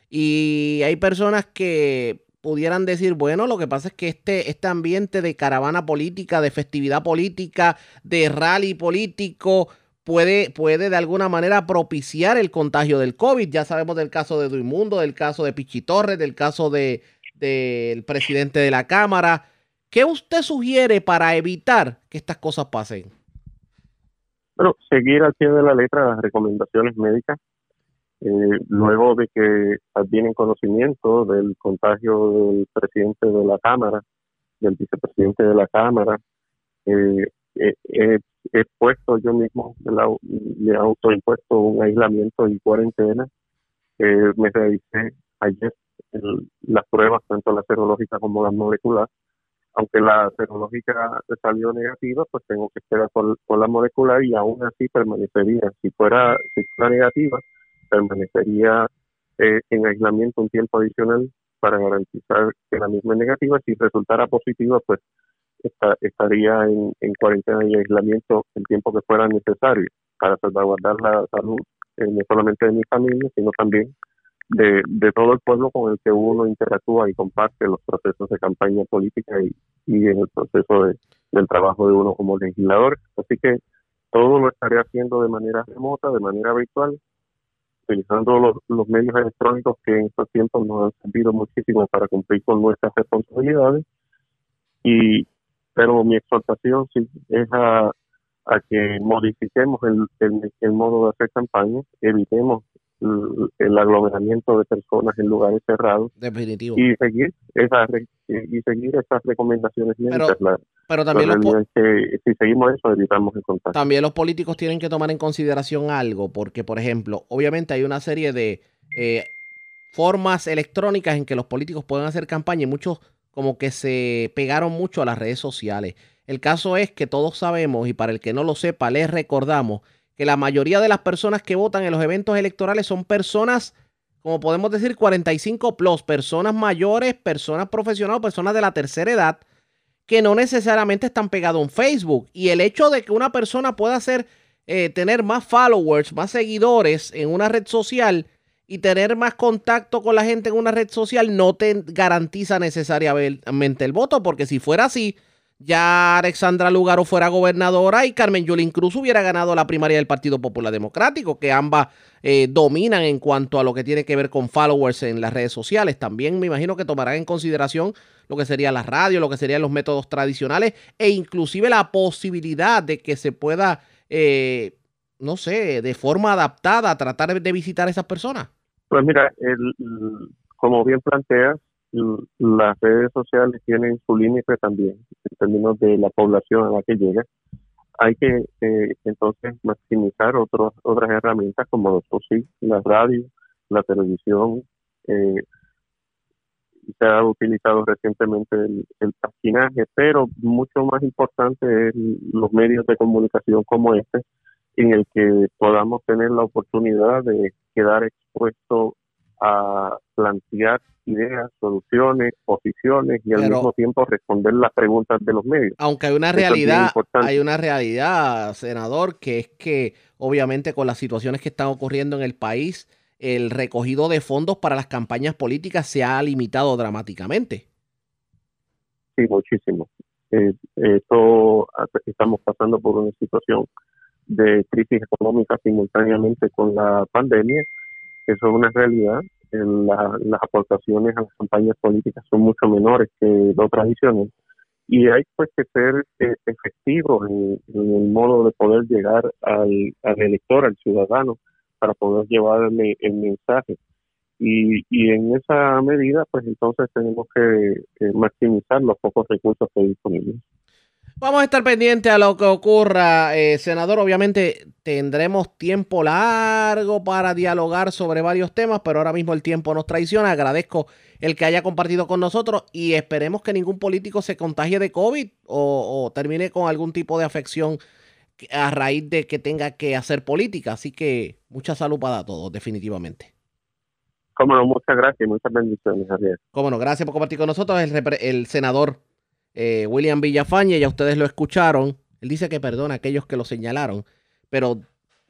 Y hay personas que pudieran decir, bueno, lo que pasa es que este, este ambiente de caravana política, de festividad política, de rally político, puede, puede de alguna manera propiciar el contagio del COVID. Ya sabemos del caso de Duimundo, del caso de Pichitorre, del caso de, del presidente de la Cámara. ¿Qué usted sugiere para evitar que estas cosas pasen? Bueno, seguir al pie de la letra las recomendaciones médicas, eh, luego de que advienen conocimiento del contagio del presidente de la Cámara, del vicepresidente de la Cámara, eh, eh, he puesto yo mismo, he autoimpuesto un aislamiento y cuarentena. me revisé ayer las pruebas, tanto la serológica como la molecular. Aunque la serológica salió negativa, pues tengo que esperar por, la molecular y aún así permanecería. Si fuera, si fuera negativa, permanecería eh, en aislamiento un tiempo adicional para garantizar que la misma es negativa. Si resultara positiva, pues esta- estaría en, en cuarentena y aislamiento el tiempo que fuera necesario para salvaguardar la salud eh, no solamente de mi familia, sino también de, todo el pueblo con el que uno interactúa y comparte los procesos de campaña política y, y en el proceso de, del trabajo de uno como legislador. Así que todo lo estaré haciendo de manera remota, de manera virtual, utilizando los, los medios electrónicos que en estos tiempos nos han servido muchísimo para cumplir con nuestras responsabilidades. Y pero mi exhortación sí es a, a que modifiquemos el, el, el modo de hacer campaña, evitemos el, el aglomeramiento de personas en lugares cerrados Definitivo. y seguir esas y seguir esas recomendaciones médicas. La- Pero también los, es que si seguimos eso evitamos el contagio. también los políticos tienen que tomar en consideración algo, porque, por ejemplo, obviamente hay una serie de eh, formas electrónicas en que los políticos pueden hacer campaña y muchos como que se pegaron mucho a las redes sociales. El caso es que todos sabemos, y para el que no lo sepa, les recordamos que la mayoría de las personas que votan en los eventos electorales son personas, como podemos decir, 45 plus, personas mayores, personas profesionales, personas de la tercera edad, que no necesariamente están pegados en Facebook. Y el hecho de que una persona pueda hacer, eh, tener más followers, más seguidores en una red social y tener más contacto con la gente en una red social no te garantiza necesariamente el voto, porque si fuera así, ya Alexandra Lugaro fuera gobernadora y Carmen Yulín Cruz hubiera ganado la primaria del Partido Popular Democrático, que ambas eh, dominan en cuanto a lo que tiene que ver con followers en las redes sociales. También me imagino que tomarán en consideración lo que sería la radio, lo que serían los métodos tradicionales e inclusive la posibilidad de que se pueda, eh, no sé, de forma adaptada tratar de visitar a esas personas. Pues mira, el, como bien planteas, las redes sociales tienen su límite también en términos de la población a la que llega. Hay que eh, entonces maximizar otros, otras herramientas como los sí, la radio, la televisión. Eh, se ha utilizado recientemente el, el paginaje, pero mucho más importante es los medios de comunicación como este, en el que podamos tener la oportunidad de quedar expuesto a plantear ideas, soluciones, posiciones y al Pero- mismo tiempo responder las preguntas de los medios. Aunque hay una Eso realidad, hay una realidad, senador, que es que obviamente con las situaciones que están ocurriendo en el país, el recogido de fondos para las campañas políticas se ha limitado dramáticamente. Sí, muchísimo. Eh, esto estamos pasando por una situación de crisis económica simultáneamente con la pandemia. Eso es una realidad. La- las aportaciones a las campañas políticas son mucho menores que lo tradicional y hay pues que ser eh, efectivos en, el modo de poder llegar al, al elector, al ciudadano, para poder llevarle el mensaje. Y, y en esa medida, pues entonces tenemos que, que maximizar los pocos recursos que hay disponibles. Vamos a estar pendientes a lo que ocurra, eh, senador. Obviamente tendremos tiempo largo para dialogar sobre varios temas, pero ahora mismo el tiempo nos traiciona. Agradezco el que haya compartido con nosotros y esperemos que ningún político se contagie de COVID o, o termine con algún tipo de afección a raíz de que tenga que hacer política. Así que mucha salud para todos, definitivamente. Como no, muchas gracias y muchas bendiciones, Javier. Cómo no, gracias por compartir con nosotros el senador eh, William Villafañe, ya ustedes lo escucharon. Él dice que perdona a aquellos que lo señalaron, pero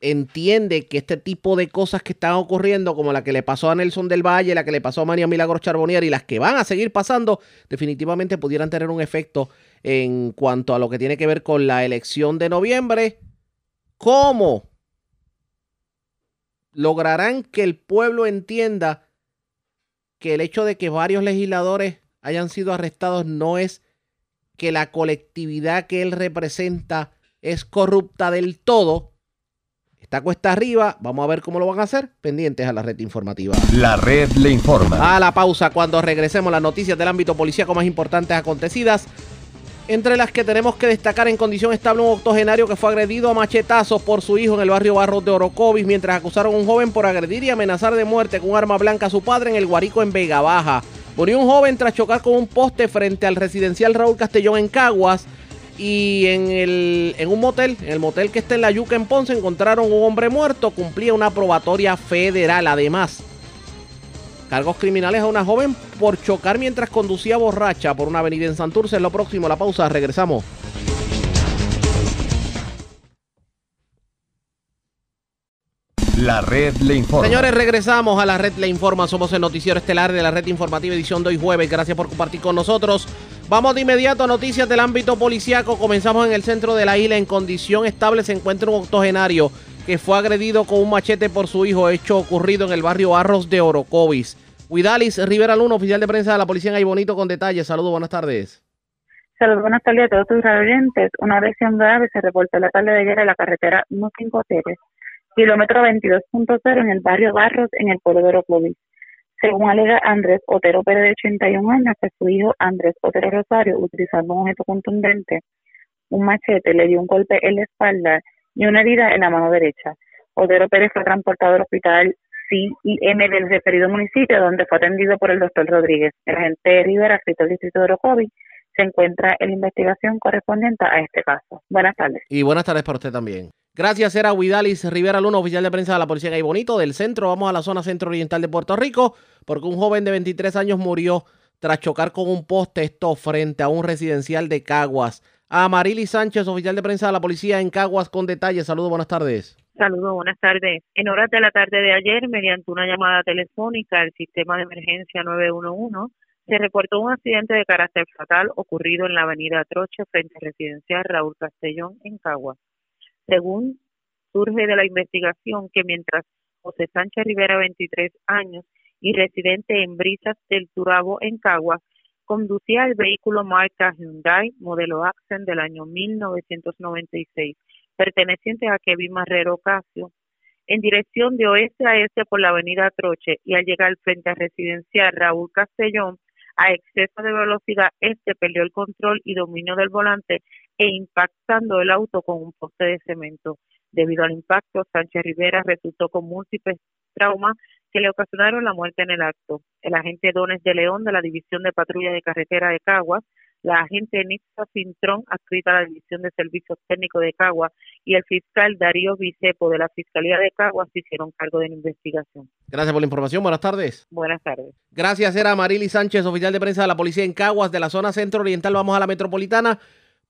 entiende que este tipo de cosas que están ocurriendo, como la que le pasó a Nelson del Valle, la que le pasó a María Milagros Charbonnier y las que van a seguir pasando, definitivamente pudieran tener un efecto en cuanto a lo que tiene que ver con la elección de noviembre. ¿Cómo lograrán que el pueblo entienda que el hecho de que varios legisladores hayan sido arrestados no es que la colectividad que él representa es corrupta del todo. Está cuesta arriba, vamos a ver cómo lo van a hacer, pendientes a la red informativa. La red le informa. A la pausa, cuando regresemos las noticias del ámbito policíaco más importantes acontecidas, entre las que tenemos que destacar en condición estable un octogenario que fue agredido a machetazos por su hijo en el barrio Barros de Orocovis, mientras acusaron a un joven por agredir y amenazar de muerte con un arma blanca a su padre en el Guarico en Vega Baja. Murió un joven tras chocar con un poste frente al residencial Raúl Castellón en Caguas. Y en, el, en un motel, en el motel que está en la Yuca en Ponce, encontraron un hombre muerto. Cumplía una probatoria federal. Además, Cargos criminales a una joven por chocar mientras conducía borracha por una avenida en Santurce. Es lo próximo, la pausa, regresamos. La red le informa. Señores, regresamos a la red Le Informa. Somos el noticiero estelar de la red informativa edición de hoy jueves. Gracias por compartir con nosotros. Vamos de inmediato a noticias del ámbito policiaco. Comenzamos en el centro de la isla. En condición estable se encuentra un octogenario que fue agredido con un machete por su hijo, hecho ocurrido en el barrio Arros de Orocovis. Huidalis Rivera Luna, oficial de prensa de la policía en Ay Bonito, con detalles. Saludos, buenas tardes. Saludos, buenas tardes a todos tus oyentes. Una agresión grave se reportó la tarde de ayer en la carretera 153 kilómetro 22.0 en el barrio Barros, en el pueblo de Orocovis. Según alega Andrés Otero Pérez, de 81 años, que su hijo Andrés Otero Rosario, utilizando un objeto contundente, un machete, le dio un golpe en la espalda y una herida en la mano derecha. Otero Pérez fue transportado al hospital CIM del referido municipio, donde fue atendido por el doctor Rodríguez. El agente Rivera, escrito del distrito de Orocovis, se encuentra en la investigación correspondiente a este caso. Buenas tardes. Y buenas tardes para usted también. Gracias, era Huidalis Rivera Luna, oficial de prensa de la Policía de Bonito del centro. Vamos a la zona centro-oriental de Puerto Rico, porque un joven de 23 años murió tras chocar con un poste esto frente a un residencial de Caguas. A Marily Sánchez, oficial de prensa de la Policía en Caguas, con detalles. Saludos, buenas tardes. Saludos, buenas tardes. En horas de la tarde de ayer, mediante una llamada telefónica al sistema de emergencia 911, se reportó un accidente de carácter fatal ocurrido en la avenida Troche frente a residencial Raúl Castellón en Caguas. Según surge de la investigación que mientras José Sánchez Rivera, 23 años, y residente en Brisas del Turabo, en Caguas, conducía el vehículo marca Hyundai modelo Accent del año 1996, perteneciente a Kevin Marrero Casio, en dirección de oeste a este por la avenida Troche y al llegar frente a residencial Raúl Castellón, a exceso de velocidad, este perdió el control y dominio del volante e impactando el auto con un poste de cemento. Debido al impacto, Sánchez Rivera resultó con múltiples traumas que le ocasionaron la muerte en el acto. El agente Dones de León de la División de Patrulla de Carretera de Caguas, la agente Nixa Fintrón, adscrita a la División de Servicios Técnicos de Caguas, y el fiscal Darío Vicepo de la Fiscalía de Caguas se hicieron cargo de la investigación. Gracias por la información. Buenas tardes. Buenas tardes. Gracias, era Marily Sánchez, oficial de prensa de la policía en Caguas, de la zona centro-oriental. Vamos a la metropolitana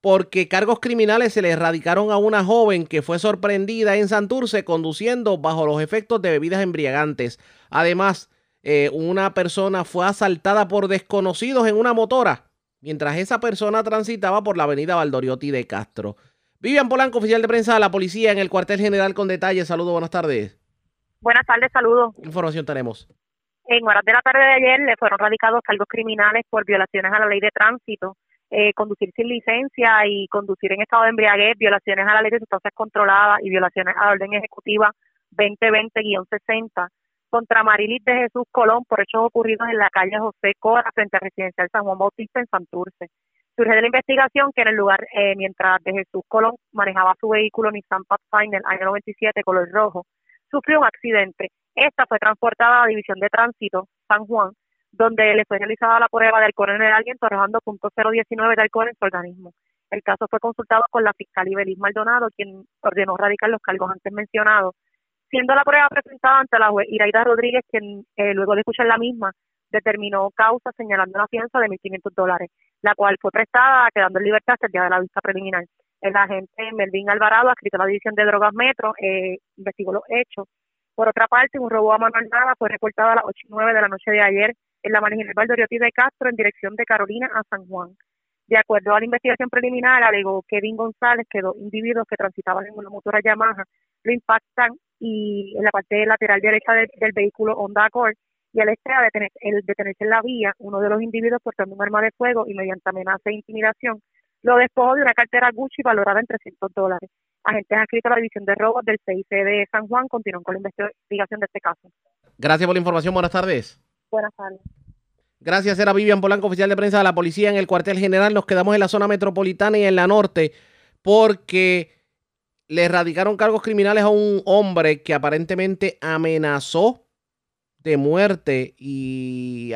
porque cargos criminales se le erradicaron a una joven que fue sorprendida en Santurce conduciendo bajo los efectos de bebidas embriagantes. Además, eh, una persona fue asaltada por desconocidos en una motora mientras esa persona transitaba por la avenida Valdoriotti de Castro. Vivian Polanco, oficial de prensa de la policía en el cuartel general con detalles. Saludos, buenas tardes. Buenas tardes, saludos. ¿Qué información tenemos? En horas de la tarde de ayer le fueron radicados cargos criminales por violaciones a la ley de tránsito eh, conducir sin licencia y conducir en estado de embriaguez, violaciones a la ley de sustancias controladas y violaciones a la orden ejecutiva 2020-60 contra Marilis de Jesús Colón por hechos ocurridos en la calle José Cora frente a Residencial San Juan Bautista en Santurce. Surge de la investigación que en el lugar, eh, mientras de Jesús Colón manejaba su vehículo Nissan Pathfinder año 97 color rojo, sufrió un accidente. Esta fue transportada a la División de Tránsito San Juan donde le fue realizada la prueba de alcohol en el alguien arrojando .019 de alcohol en su organismo. El caso fue consultado con la fiscal Ibelis Maldonado, quien ordenó radicar los cargos antes mencionados, siendo la prueba presentada ante la juez Iraida Rodríguez, quien eh, luego de escuchar la misma determinó causa señalando una fianza de 1.500 dólares, la cual fue prestada quedando en libertad hasta el día de la vista preliminar. El agente Melvin Alvarado, adscrito a la División de Drogas Metro, eh, investigó los hechos. Por otra parte, un robo a mano armada fue reportado a las 8 y 9 de la noche de ayer en la marginal Valdoriotti de Castro en dirección de Carolina a San Juan. De acuerdo a la investigación preliminar, alegó Kevin González que dos individuos que transitaban en una motora Yamaha lo impactan y en la parte lateral derecha del, vehículo Honda Accord y al este el detenerse en la vía, uno de los individuos portando un arma de fuego y mediante amenaza e intimidación lo despojó de una cartera Gucci valorada en 300 dólares. Agentes adscritos a la División de Robos del CIC de San Juan continúan con la investigación de este caso. Gracias por la información. Buenas tardes. Buenas tardes. Gracias, era Vivian Polanco, oficial de prensa de la policía en el cuartel general. Nos quedamos en la zona metropolitana y en la norte porque le erradicaron cargos criminales a un hombre que aparentemente amenazó de muerte y,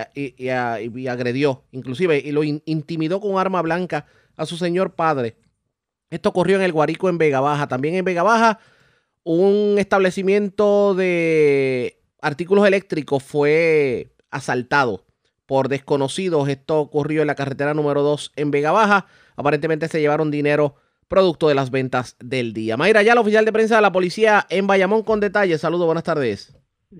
agredió, inclusive, y lo intimidó con arma blanca a su señor padre. Esto ocurrió en el Guarico en Vega Baja. También en Vega Baja, un establecimiento de artículos eléctricos fue asaltado por desconocidos. Esto ocurrió en la carretera número 2 en Vega Baja. Aparentemente se llevaron dinero producto de las ventas del día. Mayra, ya la oficial de prensa de la policía en Bayamón con detalles. Saludos, buenas tardes.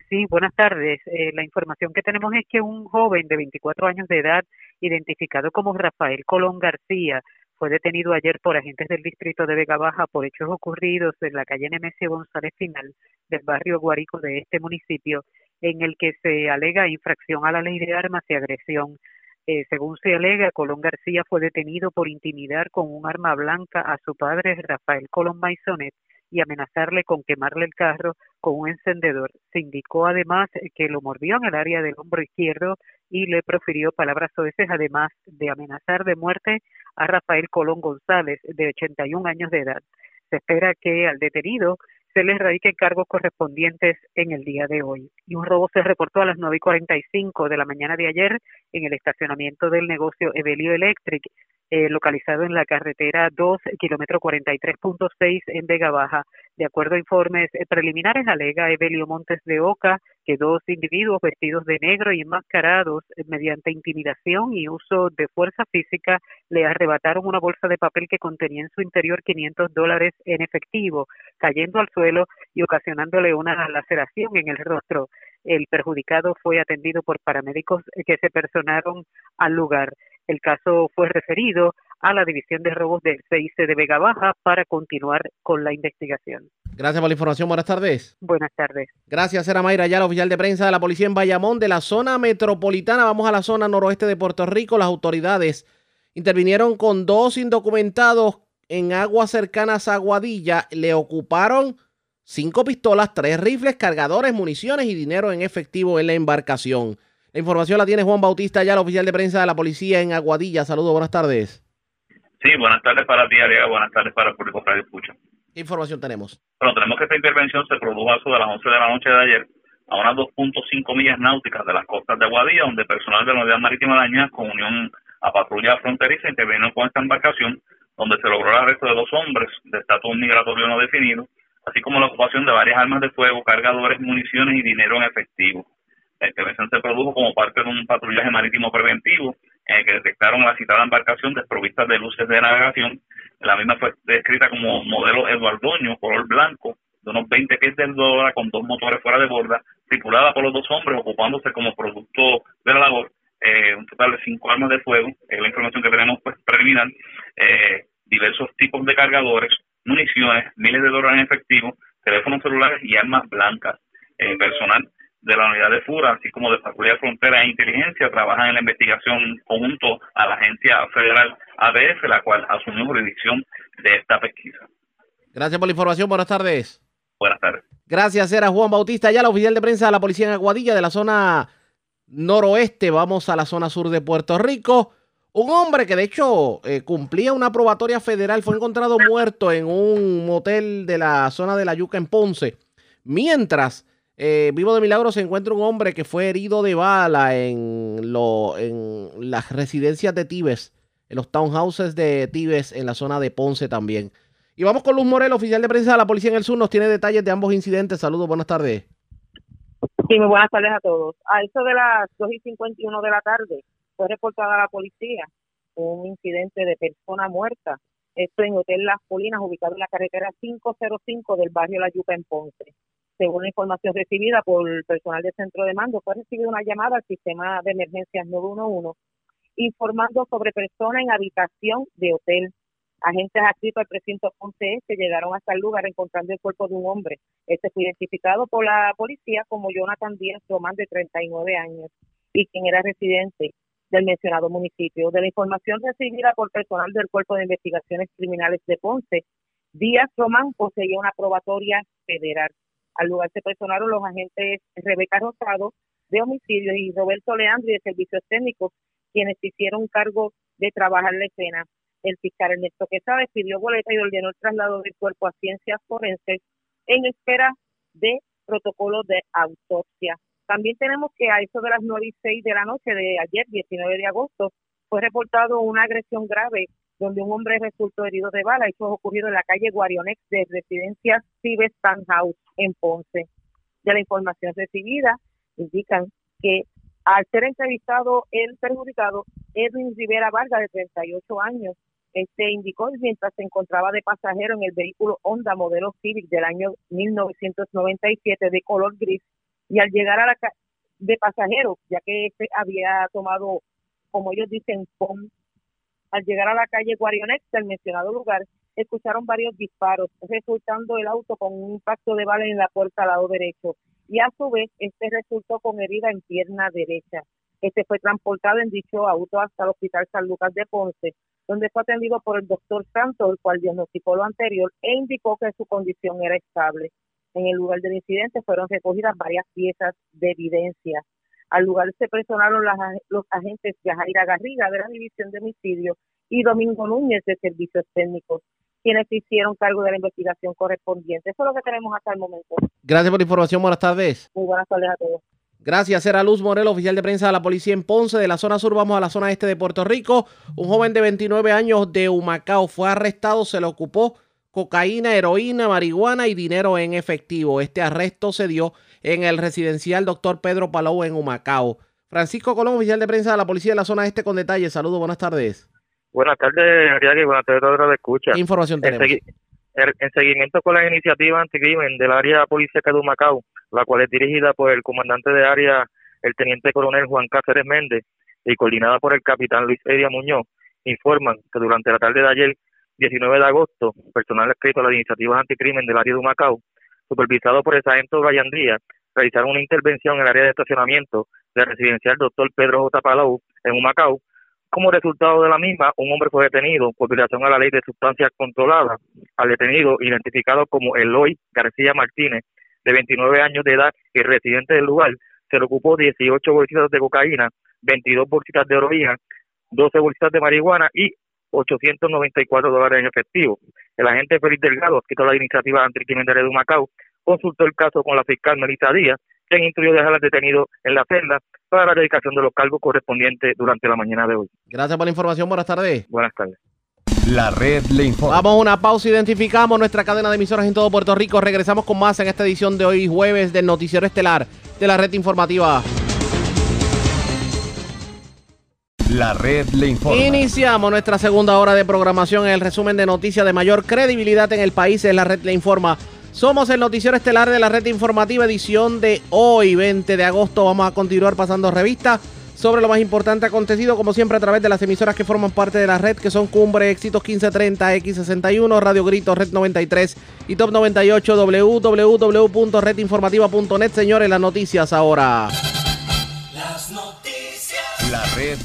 Sí, buenas tardes. Eh, la información que tenemos es que un joven de 24 años de edad, identificado como Rafael Colón García, fue detenido ayer por agentes del distrito de Vega Baja por hechos ocurridos en la calle Nemesio González Final del barrio Guarico de este municipio, en el que se alega infracción a la ley de armas y agresión. Eh, según se alega, Colón García fue detenido por intimidar con un arma blanca a su padre Rafael Colón Maisonet y amenazarle con quemarle el carro con un encendedor. Se indicó además que lo mordió en el área del hombro izquierdo y le profirió palabras soeces, además de amenazar de muerte a Rafael Colón González, de 81 años de edad. Se espera que al detenido se le radiquen cargos correspondientes en el día de hoy. Y un robo se reportó a las 9 y 45 de la mañana de ayer en el estacionamiento del negocio Evelio Electric, eh, localizado en la carretera 2, kilómetro 43.6 en Vega Baja. De acuerdo a informes preliminares, alega Evelio Montes de Oca que dos individuos vestidos de negro y enmascarados eh, mediante intimidación y uso de fuerza física le arrebataron una bolsa de papel que contenía en su interior 500 dólares en efectivo, cayendo al suelo y ocasionándole una laceración en el rostro. El perjudicado fue atendido por paramédicos que se personaron al lugar. El caso fue referido a la División de Robos del CIC de Vega Baja para continuar con la investigación. Gracias por la información. Buenas tardes. Buenas tardes. Gracias, era Mayra la oficial de prensa de la policía en Bayamón, de la zona metropolitana. Vamos a la zona noroeste de Puerto Rico. Las autoridades intervinieron con dos indocumentados en aguas cercanas a Aguadilla. Le ocuparon cinco pistolas, tres rifles, cargadores, municiones y dinero en efectivo en la embarcación. La información la tiene Juan Bautista, ya el oficial de prensa de la policía en Aguadilla. Saludos, buenas tardes. Sí, buenas tardes para ti, Ariel. Buenas tardes para el público que escucha. ¿Qué información tenemos? Bueno, tenemos que esta intervención se produjo a eso de las 11 de la noche de ayer a unas 2.5 millas náuticas de las costas de Aguadilla, donde personal de la Unidad Marítima de Añas, con unión a patrulla fronteriza, intervinieron con esta embarcación, donde se logró el arresto de dos hombres de estatus migratorio no definido, así como la ocupación de varias armas de fuego, cargadores, municiones y dinero en efectivo. La intervención se produjo como parte de un patrullaje marítimo preventivo en el que detectaron la citada embarcación desprovista de luces de navegación. La misma fue descrita como modelo Eduardoño, color blanco, de unos 20 pies de eslora con dos motores fuera de borda, tripulada por los dos hombres ocupándose como producto de la labor eh, un total de cinco armas de fuego, es la información que tenemos pues preliminar, eh, diversos tipos de cargadores, municiones, miles de dólares en efectivo, teléfonos celulares y armas blancas. Eh, personal de la unidad de FURA, así como de Patrulla de Frontera e Inteligencia, trabajan en la investigación conjunto a la agencia federal ADF, la cual asumió jurisdicción de esta pesquisa. Gracias por la información. Buenas tardes. Buenas tardes. Gracias, era Juan Bautista, ya la oficial de prensa de la policía en Aguadilla de la zona noroeste. Vamos a la zona sur de Puerto Rico. Un hombre que de hecho eh, cumplía una probatoria federal fue encontrado muerto en un motel de la zona de la Yuca en Ponce. Mientras eh, vivo de milagro se encuentra un hombre que fue herido de bala en, lo, en las residencias de Tibes, en los townhouses de Tibes, en la zona de Ponce también. Y vamos con Luz Morel, oficial de prensa de la Policía en el Sur, nos tiene detalles de ambos incidentes. Saludos, buenas tardes. Sí, muy buenas tardes a todos. A eso de las 2 y 51 de la tarde fue reportada a la policía un incidente de persona muerta. Esto en Hotel Las Colinas, ubicado en la carretera 505 del barrio La Yuca en Ponce según la información recibida por el personal del centro de mando, fue recibida una llamada al sistema de emergencias 911 informando sobre personas en habitación de hotel. Agentes adscritos al precinto 11 que llegaron hasta el lugar encontrando el cuerpo de un hombre. Este fue identificado por la policía como Jonathan Díaz Román, de 39 años, y quien era residente del mencionado municipio. De la información recibida por personal del Cuerpo de Investigaciones Criminales de Ponce, Díaz Román poseía una probatoria federal. Al lugar se personaron los agentes Rebeca Rosado de homicidio y Roberto Leandro de servicios técnicos, quienes hicieron cargo de trabajar la escena. El fiscal Ernesto Quesada pidió boleta y ordenó el traslado del cuerpo a ciencias forenses en espera de protocolo de autopsia. También tenemos que a eso de las nueve y seis de la noche de ayer, 19 de agosto, fue reportado una agresión grave donde un hombre resultó herido de bala. Eso ocurrido en la calle Guarionex de Residencia Cibes House en Ponce. De la información recibida, indican que Al ser entrevistado el perjudicado, Edwin Rivera Vargas, de 38 años, este indicó mientras se encontraba de pasajero en el vehículo Honda modelo Civic del año 1997 de color gris y al llegar a la de pasajero, ya que este había tomado, como ellos dicen, POM, al llegar a la calle Guarionex, del mencionado lugar, escucharon varios disparos, resultando el auto con un impacto de bala en la puerta al lado derecho y a su vez este resultó con herida en pierna derecha. Este fue transportado en dicho auto hasta el Hospital San Lucas de Ponce, donde fue atendido por el doctor Santos, el cual diagnosticó lo anterior e indicó que su condición era estable. En el lugar del incidente fueron recogidas varias piezas de evidencia. Al lugar se personaron los agentes Yajaira Garriga de la División de Homicidio y Domingo Núñez de Servicios Técnicos, quienes hicieron cargo de la investigación correspondiente. Eso es lo que tenemos hasta el momento. Gracias por la información. Buenas tardes. Muy buenas tardes a todos. Gracias, era Luz Morel, oficial de prensa de la policía en Ponce. De la zona sur vamos a la zona este de Puerto Rico. Un joven de 29 años de Humacao fue arrestado, se le ocupó cocaína, heroína, marihuana y dinero en efectivo. Este arresto se dio en el residencial Dr. Pedro Palou en Humacao. Francisco Colón, oficial de prensa de la policía de la zona este con detalles. Saludos, buenas tardes. Buenas tardes, Ariel, buenas tardes a todos de escucha. ¿Qué información tenemos? En, seguimiento con la iniciativa anticrimen del área policíaca de Humacao, la cual es dirigida por el comandante de área, el teniente coronel Juan Cáceres Méndez, y coordinada por el capitán Luis Edia Muñoz, informan que durante la tarde de ayer, 19 de agosto, personal escrito a las iniciativas anticrimen del área de Humacao, supervisado por el sargento Brian Díaz, realizaron una intervención en el área de estacionamiento del residencial doctor Pedro J. Palau en Humacao, como resultado de la misma, un hombre fue detenido por violación a la ley de sustancias controladas. Al detenido, identificado como Eloy García Martínez, de 29 años de edad y residente del lugar, se le ocupó 18 bolsitas de cocaína, 22 bolsitas de heroína, 12 bolsitas de marihuana y 894 dólares en efectivo. El agente Félix Delgado, escrito a la iniciativa anticrimen de Macao, consultó el caso con la fiscal Melissa Díaz, quien instruyó dejar al detenido en la celda para la dedicación de los cargos correspondientes durante la mañana de hoy. Gracias por la información. Buenas tardes. Buenas tardes. La red le informa. Vamos a una pausa. Identificamos nuestra cadena de emisoras en todo Puerto Rico. Regresamos con más en esta edición de hoy, jueves, del Noticiero Estelar de la red informativa. La red le informa. Iniciamos nuestra segunda hora de programación. El resumen de noticias de mayor credibilidad en el país es la red le informa somos el noticiero estelar de la red informativa edición de hoy, 20 de agosto. Vamos a continuar pasando revista sobre lo más importante acontecido, como siempre, a través de las emisoras que forman parte de la red, que son Cumbre, Éxitos 1530, X61, Radio Grito, Red 93 y Top 98, www.redinformativa.net. Señores, las noticias ahora. Las noticias.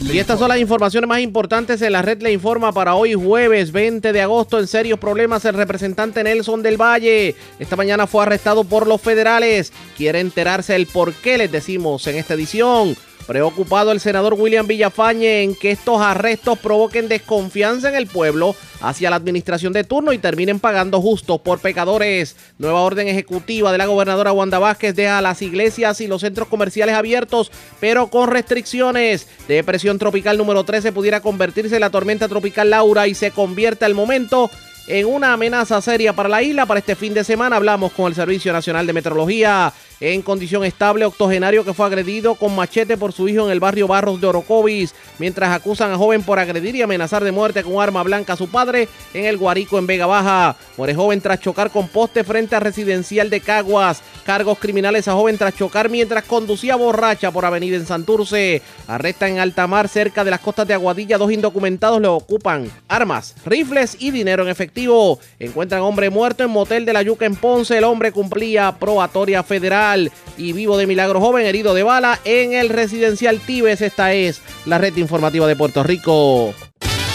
Y estas son las informaciones más importantes en la red le informa para hoy jueves 20 de agosto. En serios problemas el representante Nelson del Valle. Esta mañana fue arrestado por los federales. Quiere enterarse el por qué les decimos en esta edición. Preocupado el senador William Villafañe en que estos arrestos provoquen desconfianza en el pueblo hacia la administración de turno y terminen pagando justos por pecadores. Nueva orden ejecutiva de la gobernadora Wanda Vázquez deja las iglesias y los centros comerciales abiertos, pero con restricciones. Depresión tropical número 13 pudiera convertirse en la tormenta tropical Laura y se convierte al momento en una amenaza seria para la isla. Para este fin de semana hablamos con el Servicio Nacional de Meteorología en condición estable, octogenario que fue agredido con machete por su hijo en el barrio Barros de Orocovis, mientras acusan a joven por agredir y amenazar de muerte con arma blanca a su padre en el Guarico en Vega Baja. Muere joven tras chocar con poste frente a residencial de Caguas. Cargos criminales a joven tras chocar mientras conducía borracha por avenida en Santurce. Arresta en Altamar, cerca de las costas de Aguadilla, dos indocumentados le ocupan armas, rifles y dinero en efectivo. Encuentran hombre muerto en motel de la Yuca en Ponce. El hombre cumplía probatoria federal y vivo de milagro joven herido de bala en el residencial Tibes. Esta es la red informativa de Puerto Rico.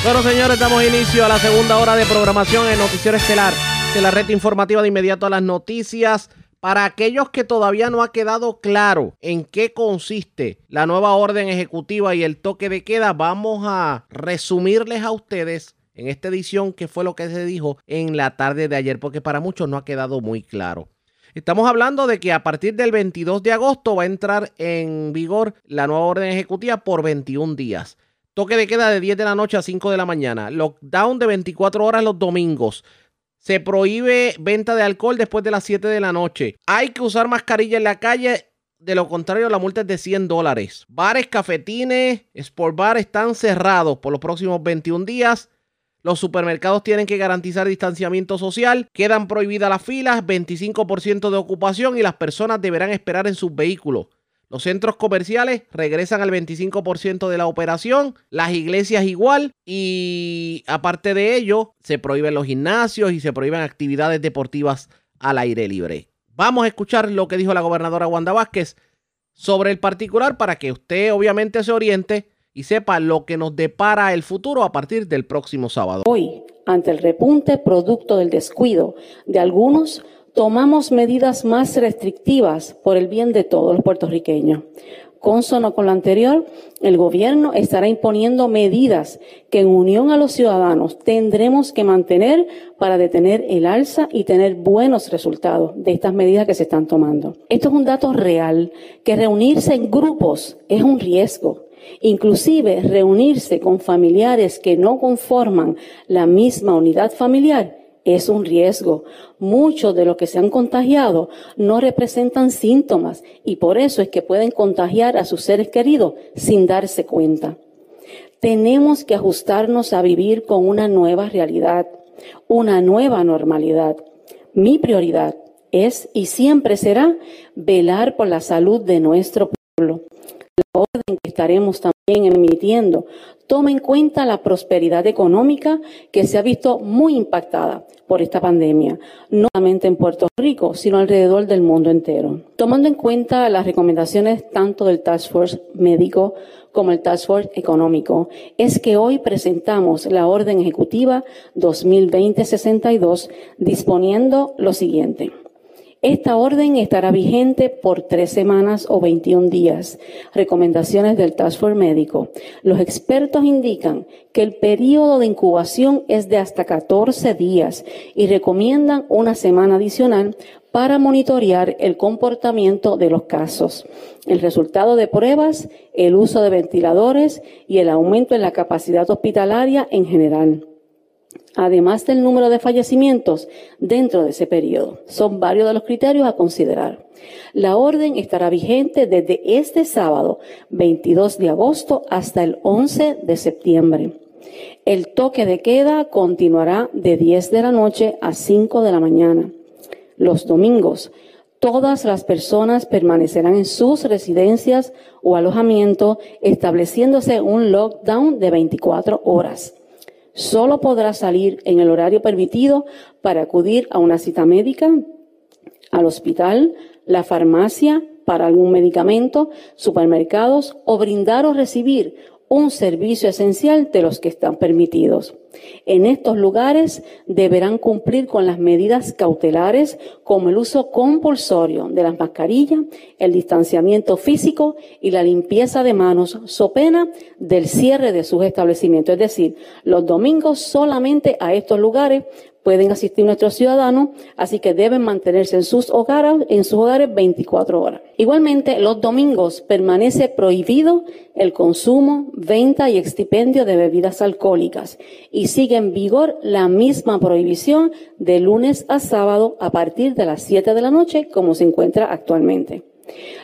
Bueno, señores, damos inicio a la segunda hora de programación en Noticiero Estelar de la red informativa de inmediato a las noticias. Para aquellos que todavía no ha quedado claro en qué consiste la nueva orden ejecutiva y el toque de queda, vamos a resumirles a ustedes en esta edición qué fue lo que se dijo en la tarde de ayer, porque para muchos no ha quedado muy claro. Estamos hablando de que a partir del 22 de agosto va a entrar en vigor la nueva orden ejecutiva por 21 días. Toque de queda de 10 de la noche a 5 de la mañana. Lockdown de 24 horas los domingos. Se prohíbe venta de alcohol después de las 7 de la noche. Hay que usar mascarilla en la calle De lo contrario, la multa es de 100 dólares. Bares, cafetines, sport bar están cerrados por los próximos 21 días. Los supermercados tienen que garantizar distanciamiento social, quedan prohibidas las filas, 25% de ocupación y las personas deberán esperar en sus vehículos. Los centros comerciales regresan al 25% de la operación, las iglesias igual y aparte de ello se prohíben los gimnasios y se prohíben actividades deportivas al aire libre. Vamos a escuchar lo que dijo la gobernadora Wanda Vázquez sobre el particular para que usted obviamente se oriente y sepa lo que nos depara el futuro a partir del próximo sábado. Hoy, ante el repunte producto del descuido de algunos, tomamos medidas más restrictivas por el bien de todos los puertorriqueños. Consono con lo anterior, el gobierno estará imponiendo medidas que en unión a los ciudadanos tendremos que mantener para detener el alza y tener buenos resultados de estas medidas que se están tomando. Esto es un dato real, que reunirse en grupos es un riesgo. Inclusive reunirse con familiares que no conforman la misma unidad familiar es un riesgo. Muchos de los que se han contagiado no representan síntomas y por eso es que pueden contagiar a sus seres queridos sin darse cuenta. Tenemos que ajustarnos a vivir con una nueva realidad, una nueva normalidad. Mi prioridad es y siempre será velar por la salud de nuestro. La orden que estaremos también emitiendo toma en cuenta la prosperidad económica que se ha visto muy impactada por esta pandemia, no solamente en Puerto Rico, sino alrededor del mundo entero. Tomando en cuenta las recomendaciones tanto del Task Force médico como el Task Force económico, es que hoy presentamos la Orden Ejecutiva 2020-62 disponiendo lo siguiente. Esta orden estará vigente por tres semanas o 21 días. Recomendaciones del Task Force médico. Los expertos indican que el periodo de incubación es de hasta 14 días y recomiendan una semana adicional para monitorear el comportamiento de los casos, el resultado de pruebas, el uso de ventiladores y el aumento en la capacidad hospitalaria en general además del número de fallecimientos dentro de ese periodo. Son varios de los criterios a considerar. La orden estará vigente desde este sábado 22 de agosto hasta el 11 de septiembre. El toque de queda continuará de 10 de la noche a 5 de la mañana. Los domingos, todas las personas permanecerán en sus residencias o alojamiento, estableciéndose un lockdown de 24 horas solo podrá salir en el horario permitido para acudir a una cita médica, al hospital, la farmacia, para algún medicamento, supermercados o brindar o recibir un servicio esencial de los que están permitidos. En estos lugares deberán cumplir con las medidas cautelares como el uso compulsorio de las mascarillas, el distanciamiento físico y la limpieza de manos, so pena del cierre de sus establecimientos. Es decir, los domingos solamente a estos lugares pueden asistir nuestros ciudadanos, así que deben mantenerse en sus hogares, en sus hogares 24 horas. Igualmente, los domingos permanece prohibido el consumo, venta y extipendio de bebidas alcohólicas y sigue en vigor la misma prohibición de lunes a sábado a partir de las 7 de la noche como se encuentra actualmente.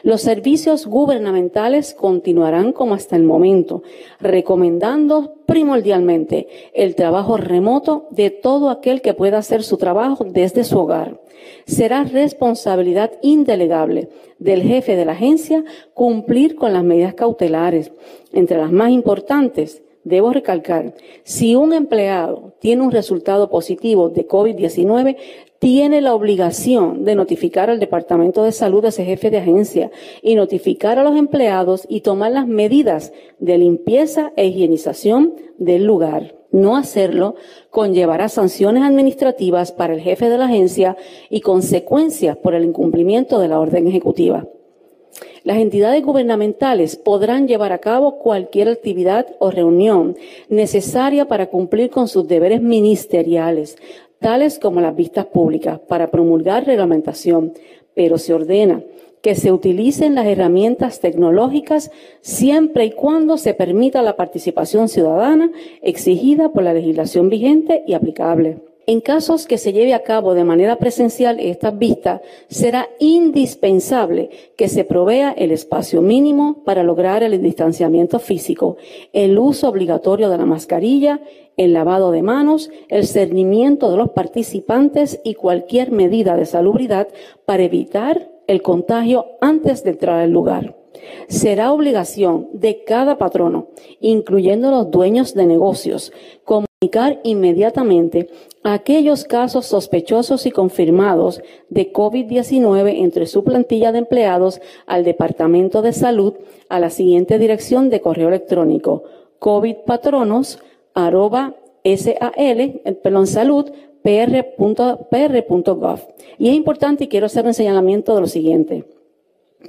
Los servicios gubernamentales continuarán como hasta el momento, recomendando primordialmente el trabajo remoto de todo aquel que pueda hacer su trabajo desde su hogar. Será responsabilidad indelegable del jefe de la agencia cumplir con las medidas cautelares, entre las más importantes, Debo recalcar, si un empleado tiene un resultado positivo de COVID-19, tiene la obligación de notificar al Departamento de Salud de ese jefe de agencia y notificar a los empleados y tomar las medidas de limpieza e higienización del lugar. No hacerlo conllevará sanciones administrativas para el jefe de la agencia y consecuencias por el incumplimiento de la orden ejecutiva. Las entidades gubernamentales podrán llevar a cabo cualquier actividad o reunión necesaria para cumplir con sus deberes ministeriales, tales como las vistas públicas, para promulgar reglamentación, pero se ordena que se utilicen las herramientas tecnológicas siempre y cuando se permita la participación ciudadana exigida por la legislación vigente y aplicable. En casos que se lleve a cabo de manera presencial estas vistas, será indispensable que se provea el espacio mínimo para lograr el distanciamiento físico, el uso obligatorio de la mascarilla, el lavado de manos, el cernimiento de los participantes y cualquier medida de salubridad para evitar el contagio antes de entrar al lugar. Será obligación de cada patrono, incluyendo los dueños de negocios, comunicar inmediatamente aquellos casos sospechosos y confirmados de COVID-19 entre su plantilla de empleados al Departamento de Salud a la siguiente dirección de correo electrónico covidpatronos sal, perdón. Y es importante y quiero hacer un señalamiento de lo siguiente.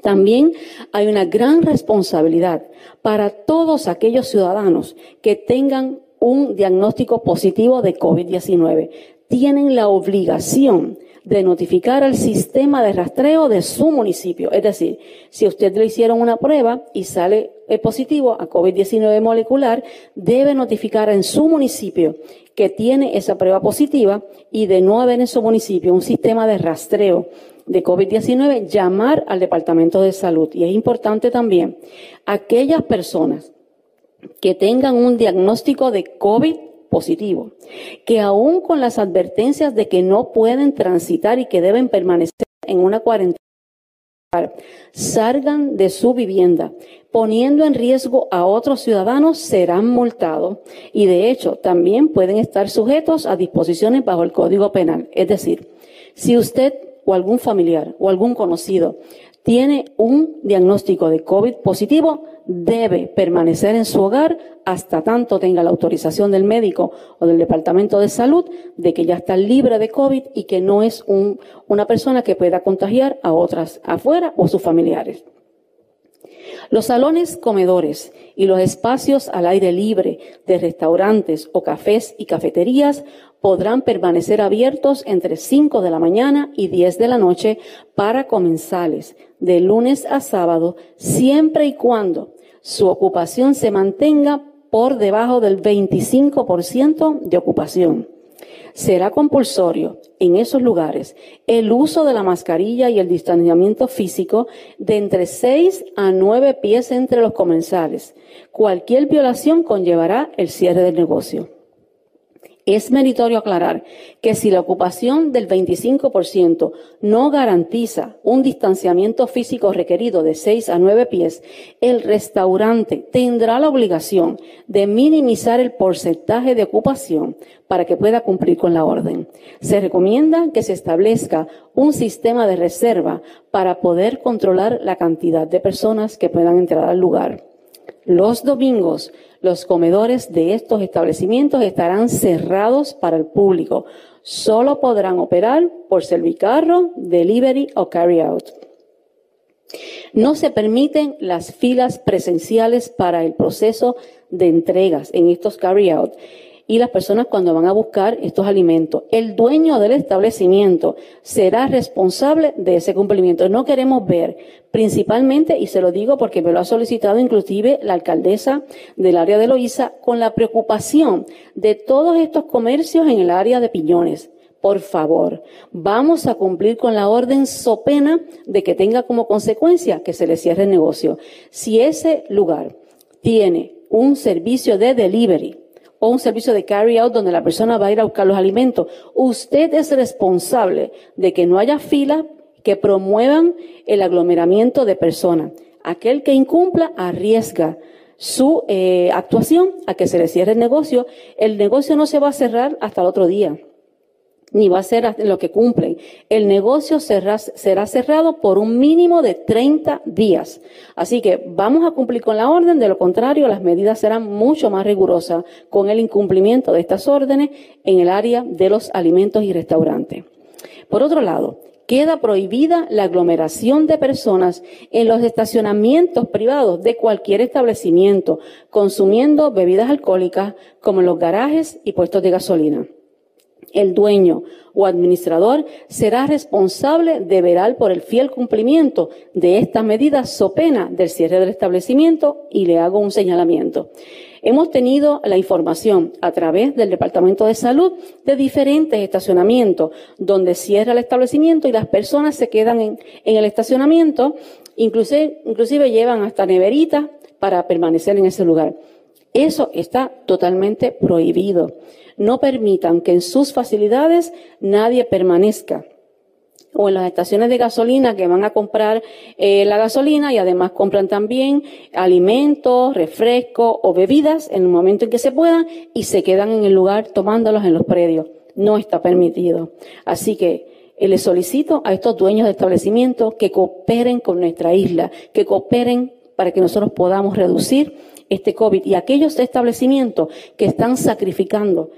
También hay una gran responsabilidad para todos aquellos ciudadanos que tengan un diagnóstico positivo de COVID-19. Tienen la obligación de notificar al sistema de rastreo de su municipio. Es decir, si usted le hicieron una prueba y sale positivo a COVID-19 molecular, debe notificar en su municipio que tiene esa prueba positiva y de no haber en su municipio un sistema de rastreo de COVID-19, llamar al Departamento de Salud. Y es importante también aquellas personas que tengan un diagnóstico de COVID positivo, que aún con las advertencias de que no pueden transitar y que deben permanecer en una cuarentena, salgan de su vivienda, poniendo en riesgo a otros ciudadanos, serán multados y de hecho también pueden estar sujetos a disposiciones bajo el Código Penal. Es decir, si usted o algún familiar o algún conocido tiene un diagnóstico de COVID positivo, debe permanecer en su hogar hasta tanto tenga la autorización del médico o del Departamento de Salud de que ya está libre de COVID y que no es un, una persona que pueda contagiar a otras afuera o sus familiares. Los salones comedores y los espacios al aire libre de restaurantes o cafés y cafeterías podrán permanecer abiertos entre 5 de la mañana y 10 de la noche para comensales, de lunes a sábado, siempre y cuando su ocupación se mantenga por debajo del 25% de ocupación. Será compulsorio en esos lugares el uso de la mascarilla y el distanciamiento físico de entre 6 a 9 pies entre los comensales. Cualquier violación conllevará el cierre del negocio. Es meritorio aclarar que si la ocupación del 25% no garantiza un distanciamiento físico requerido de 6 a 9 pies, el restaurante tendrá la obligación de minimizar el porcentaje de ocupación para que pueda cumplir con la orden. Se recomienda que se establezca un sistema de reserva para poder controlar la cantidad de personas que puedan entrar al lugar. Los domingos, los comedores de estos establecimientos estarán cerrados para el público. Solo podrán operar por servicarro, delivery o carry out. No se permiten las filas presenciales para el proceso de entregas en estos carry out y las personas cuando van a buscar estos alimentos. El dueño del establecimiento será responsable de ese cumplimiento. No queremos ver, principalmente, y se lo digo porque me lo ha solicitado inclusive la alcaldesa del área de Loíza, con la preocupación de todos estos comercios en el área de Piñones. Por favor, vamos a cumplir con la orden so pena de que tenga como consecuencia que se le cierre el negocio. Si ese lugar tiene un servicio de delivery, o un servicio de carry out donde la persona va a ir a buscar los alimentos. Usted es responsable de que no haya filas que promuevan el aglomeramiento de personas. Aquel que incumpla arriesga su eh, actuación a que se le cierre el negocio. El negocio no se va a cerrar hasta el otro día ni va a ser lo que cumplen. El negocio será, será, cerrado por un mínimo de 30 días. Así que vamos a cumplir con la orden, de lo contrario las medidas serán mucho más rigurosas con el incumplimiento de estas órdenes en el área de los alimentos y restaurantes. Por otro lado, queda prohibida la aglomeración de personas en los estacionamientos privados de cualquier establecimiento, consumiendo bebidas alcohólicas como en los garajes y puestos de gasolina. El dueño o administrador será responsable de velar por el fiel cumplimiento de estas medidas so pena del cierre del establecimiento y le hago un señalamiento. Hemos tenido la información a través del Departamento de Salud de diferentes estacionamientos donde cierra el establecimiento y las personas se quedan en, el estacionamiento, inclusive, inclusive llevan hasta neveritas para permanecer en ese lugar. Eso está totalmente prohibido. No permitan que en sus facilidades nadie permanezca o en las estaciones de gasolina que van a comprar eh, la gasolina y además compran también alimentos, refrescos o bebidas en el momento en que se puedan y se quedan en el lugar tomándolos en los predios. No está permitido. Así que eh, les solicito a estos dueños de establecimientos que cooperen con nuestra isla, que cooperen para que nosotros podamos reducir este COVID y aquellos establecimientos que están sacrificando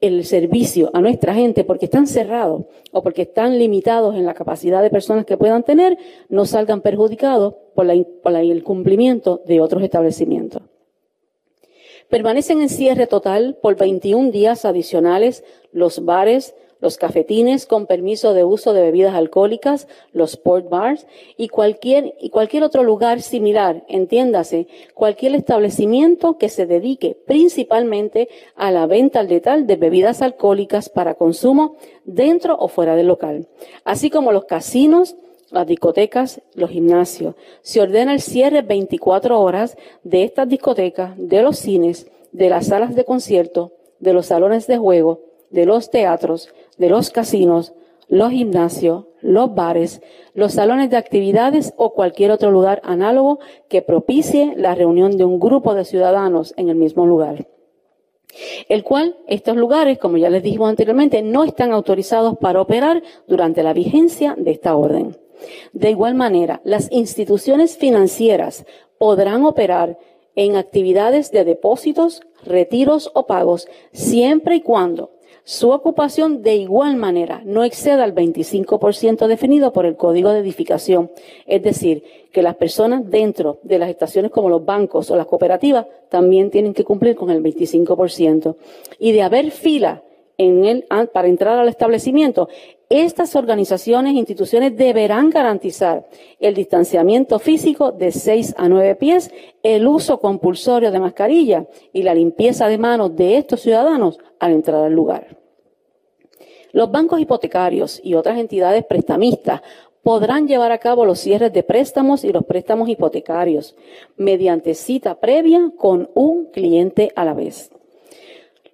el servicio a nuestra gente porque están cerrados o porque están limitados en la capacidad de personas que puedan tener, no salgan perjudicados por, el cumplimiento de otros establecimientos. Permanecen en cierre total por 21 días adicionales los bares, los cafetines con permiso de uso de bebidas alcohólicas, los sport bars y cualquier, y cualquier otro lugar similar, entiéndase, cualquier establecimiento que se dedique principalmente a la venta al detalle de bebidas alcohólicas para consumo dentro o fuera del local, así como los casinos, las discotecas, los gimnasios. Se ordena el cierre 24 horas de estas discotecas, de los cines, de las salas de concierto, de los salones de juego, de los teatros, de los casinos, los gimnasios, los bares, los salones de actividades o cualquier otro lugar análogo que propicie la reunión de un grupo de ciudadanos en el mismo lugar. El cual estos lugares, como ya les dijimos anteriormente, no están autorizados para operar durante la vigencia de esta orden. De igual manera, las instituciones financieras podrán operar en actividades de depósitos, retiros o pagos siempre y cuando su ocupación de igual manera no exceda el 25% definido por el Código de Edificación. Es decir, que las personas dentro de las estaciones como los bancos o las cooperativas también tienen que cumplir con el 25%. Y de haber fila el, para entrar al establecimiento, estas organizaciones e instituciones deberán garantizar el distanciamiento físico de 6 a 9 pies, el uso compulsorio de mascarilla y la limpieza de manos de estos ciudadanos al entrar al lugar. Los bancos hipotecarios y otras entidades prestamistas podrán llevar a cabo los cierres de préstamos y los préstamos hipotecarios mediante cita previa con un cliente a la vez.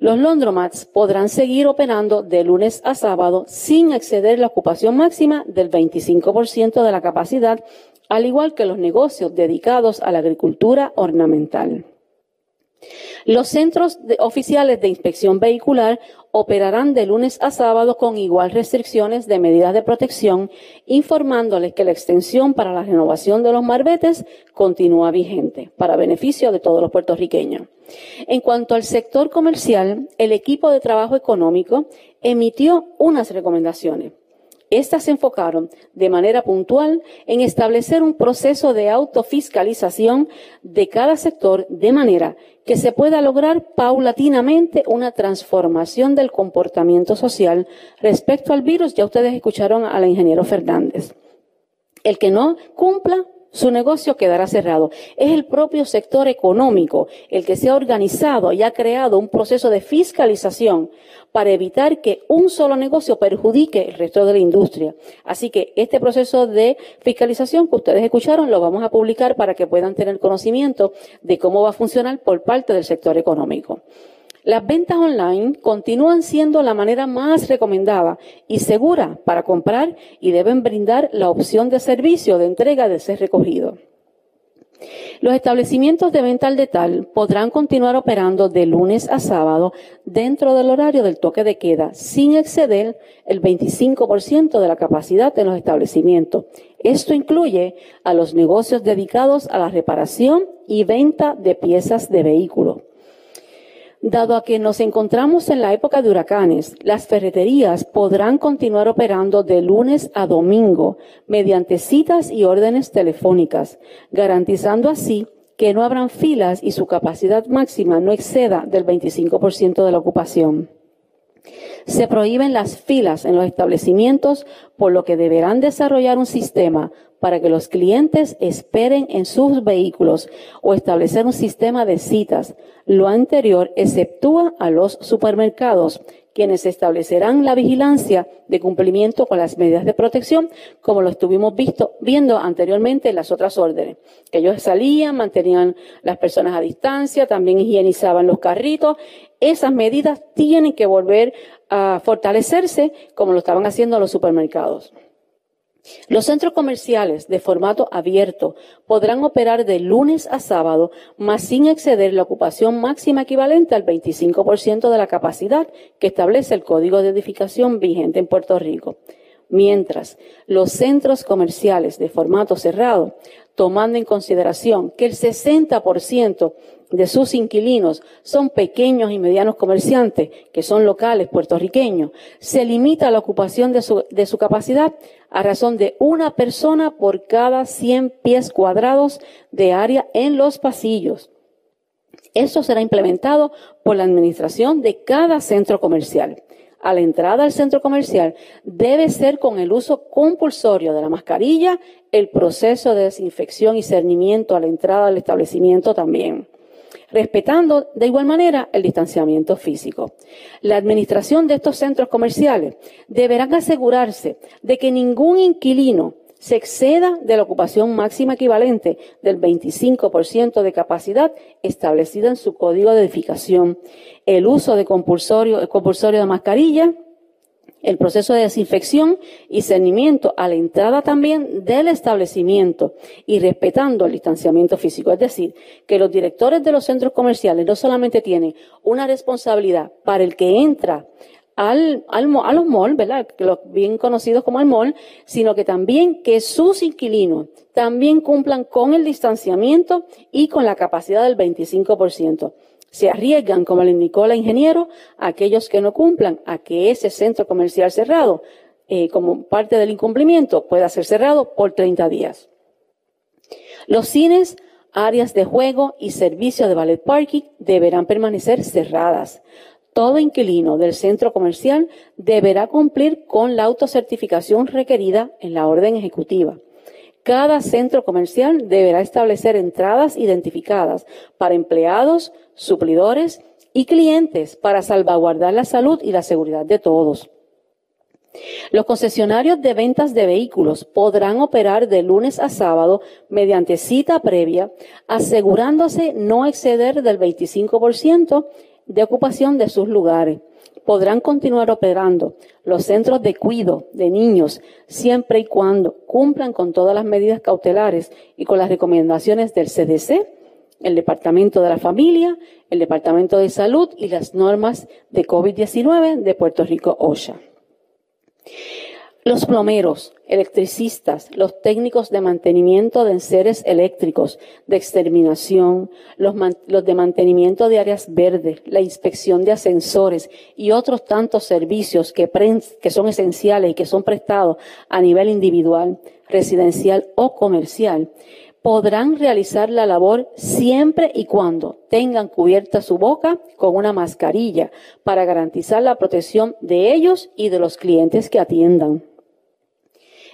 Los laundromats podrán seguir operando de lunes a sábado sin exceder la ocupación máxima del 25% de la capacidad, al igual que los negocios dedicados a la agricultura ornamental. Los centros oficiales de inspección vehicular operarán de lunes a sábado con igual restricciones de medidas de protección, informándoles que la extensión para la renovación de los marbetes continúa vigente, para beneficio de todos los puertorriqueños. En cuanto al sector comercial, el equipo de trabajo económico emitió unas recomendaciones. Estas se enfocaron de manera puntual en establecer un proceso de autofiscalización de cada sector de manera que se pueda lograr paulatinamente una transformación del comportamiento social respecto al virus. Ya ustedes escucharon al ingeniero Fernández. El que no cumpla su negocio quedará cerrado. Es el propio sector económico el que se ha organizado y ha creado un proceso de fiscalización para evitar que un solo negocio perjudique el resto de la industria. Así que este proceso de fiscalización que ustedes escucharon lo vamos a publicar para que puedan tener conocimiento de cómo va a funcionar por parte del sector económico. Las ventas online continúan siendo la manera más recomendada y segura para comprar y deben brindar la opción de servicio de entrega de ser recogido. Los establecimientos de venta al detal podrán continuar operando de lunes a sábado dentro del horario del toque de queda, sin exceder el 25% de la capacidad de los establecimientos. Esto incluye a los negocios dedicados a la reparación y venta de piezas de vehículos. Dado a que nos encontramos en la época de huracanes, las ferreterías podrán continuar operando de lunes a domingo mediante citas y órdenes telefónicas, garantizando así que no habrán filas y su capacidad máxima no exceda del 25% de la ocupación. Se prohíben las filas en los establecimientos, por lo que deberán desarrollar un sistema para que los clientes esperen en sus vehículos o establecer un sistema de citas. Lo anterior exceptúa a los supermercados, quienes establecerán la vigilancia de cumplimiento con las medidas de protección, como lo estuvimos visto, viendo anteriormente en las otras órdenes. Que ellos salían, mantenían las personas a distancia, también higienizaban los carritos. Esas medidas tienen que volver a fortalecerse como lo estaban haciendo los supermercados. Los centros comerciales de formato abierto podrán operar de lunes a sábado, más sin exceder la ocupación máxima equivalente al 25% de la capacidad que establece el Código de Edificación vigente en Puerto Rico. Mientras los centros comerciales de formato cerrado, tomando en consideración que el 60% de sus inquilinos son pequeños y medianos comerciantes, que son locales puertorriqueños, se limita la ocupación de su, capacidad a razón de una persona por cada 100 pies cuadrados de área en los pasillos. Esto será implementado por la administración de cada centro comercial. A la entrada al centro comercial debe ser con el uso compulsorio de la mascarilla, el proceso de desinfección y cernimiento a la entrada del establecimiento también respetando de igual manera el distanciamiento físico. La administración de estos centros comerciales deberán asegurarse de que ningún inquilino se exceda de la ocupación máxima equivalente del 25% de capacidad establecida en su código de edificación, el uso de compulsorio, compulsorio de mascarilla, el proceso de desinfección y cernimiento a la entrada también del establecimiento y respetando el distanciamiento físico. Es decir, que los directores de los centros comerciales no solamente tienen una responsabilidad para el que entra al, al, a los malls, ¿verdad? Los bien conocidos como el mall, sino que también que sus inquilinos también cumplan con el distanciamiento y con la capacidad del 25% se arriesgan, como le indicó la ingeniero, a aquellos que no cumplan a que ese centro comercial cerrado, eh, como parte del incumplimiento, pueda ser cerrado por 30 días. Los cines, áreas de juego y servicios de ballet parking deberán permanecer cerradas. Todo inquilino del centro comercial deberá cumplir con la autocertificación requerida en la orden ejecutiva. Cada centro comercial deberá establecer entradas identificadas para empleados, suplidores y clientes para salvaguardar la salud y la seguridad de todos. Los concesionarios de ventas de vehículos podrán operar de lunes a sábado mediante cita previa, asegurándose no exceder del 25% de ocupación de sus lugares podrán continuar operando los centros de cuido de niños siempre y cuando cumplan con todas las medidas cautelares y con las recomendaciones del CDC, el Departamento de la Familia, el Departamento de Salud y las normas de COVID-19 de Puerto Rico OSHA. Los plomeros, electricistas, los técnicos de mantenimiento de enseres eléctricos, de exterminación, los, de mantenimiento de áreas verdes, la inspección de ascensores y otros tantos servicios que, que son esenciales y que son prestados a nivel individual, residencial o comercial, podrán realizar la labor siempre y cuando tengan cubierta su boca con una mascarilla para garantizar la protección de ellos y de los clientes que atiendan.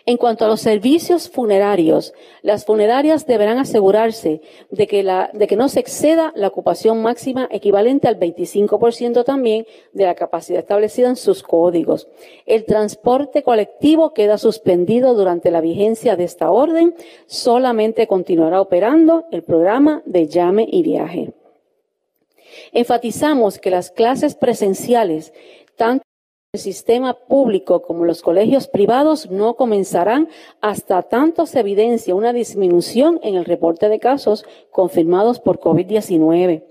En cuanto a los servicios funerarios, las funerarias deberán asegurarse de que, no se exceda la ocupación máxima equivalente al 25% también de la capacidad establecida en sus códigos. El transporte colectivo queda suspendido durante la vigencia de esta orden. Solamente continuará operando el programa de llame y viaje. Enfatizamos que las clases presenciales, tanto el sistema público como los colegios privados no comenzarán hasta tanto se evidencia una disminución en el reporte de casos confirmados por COVID-19.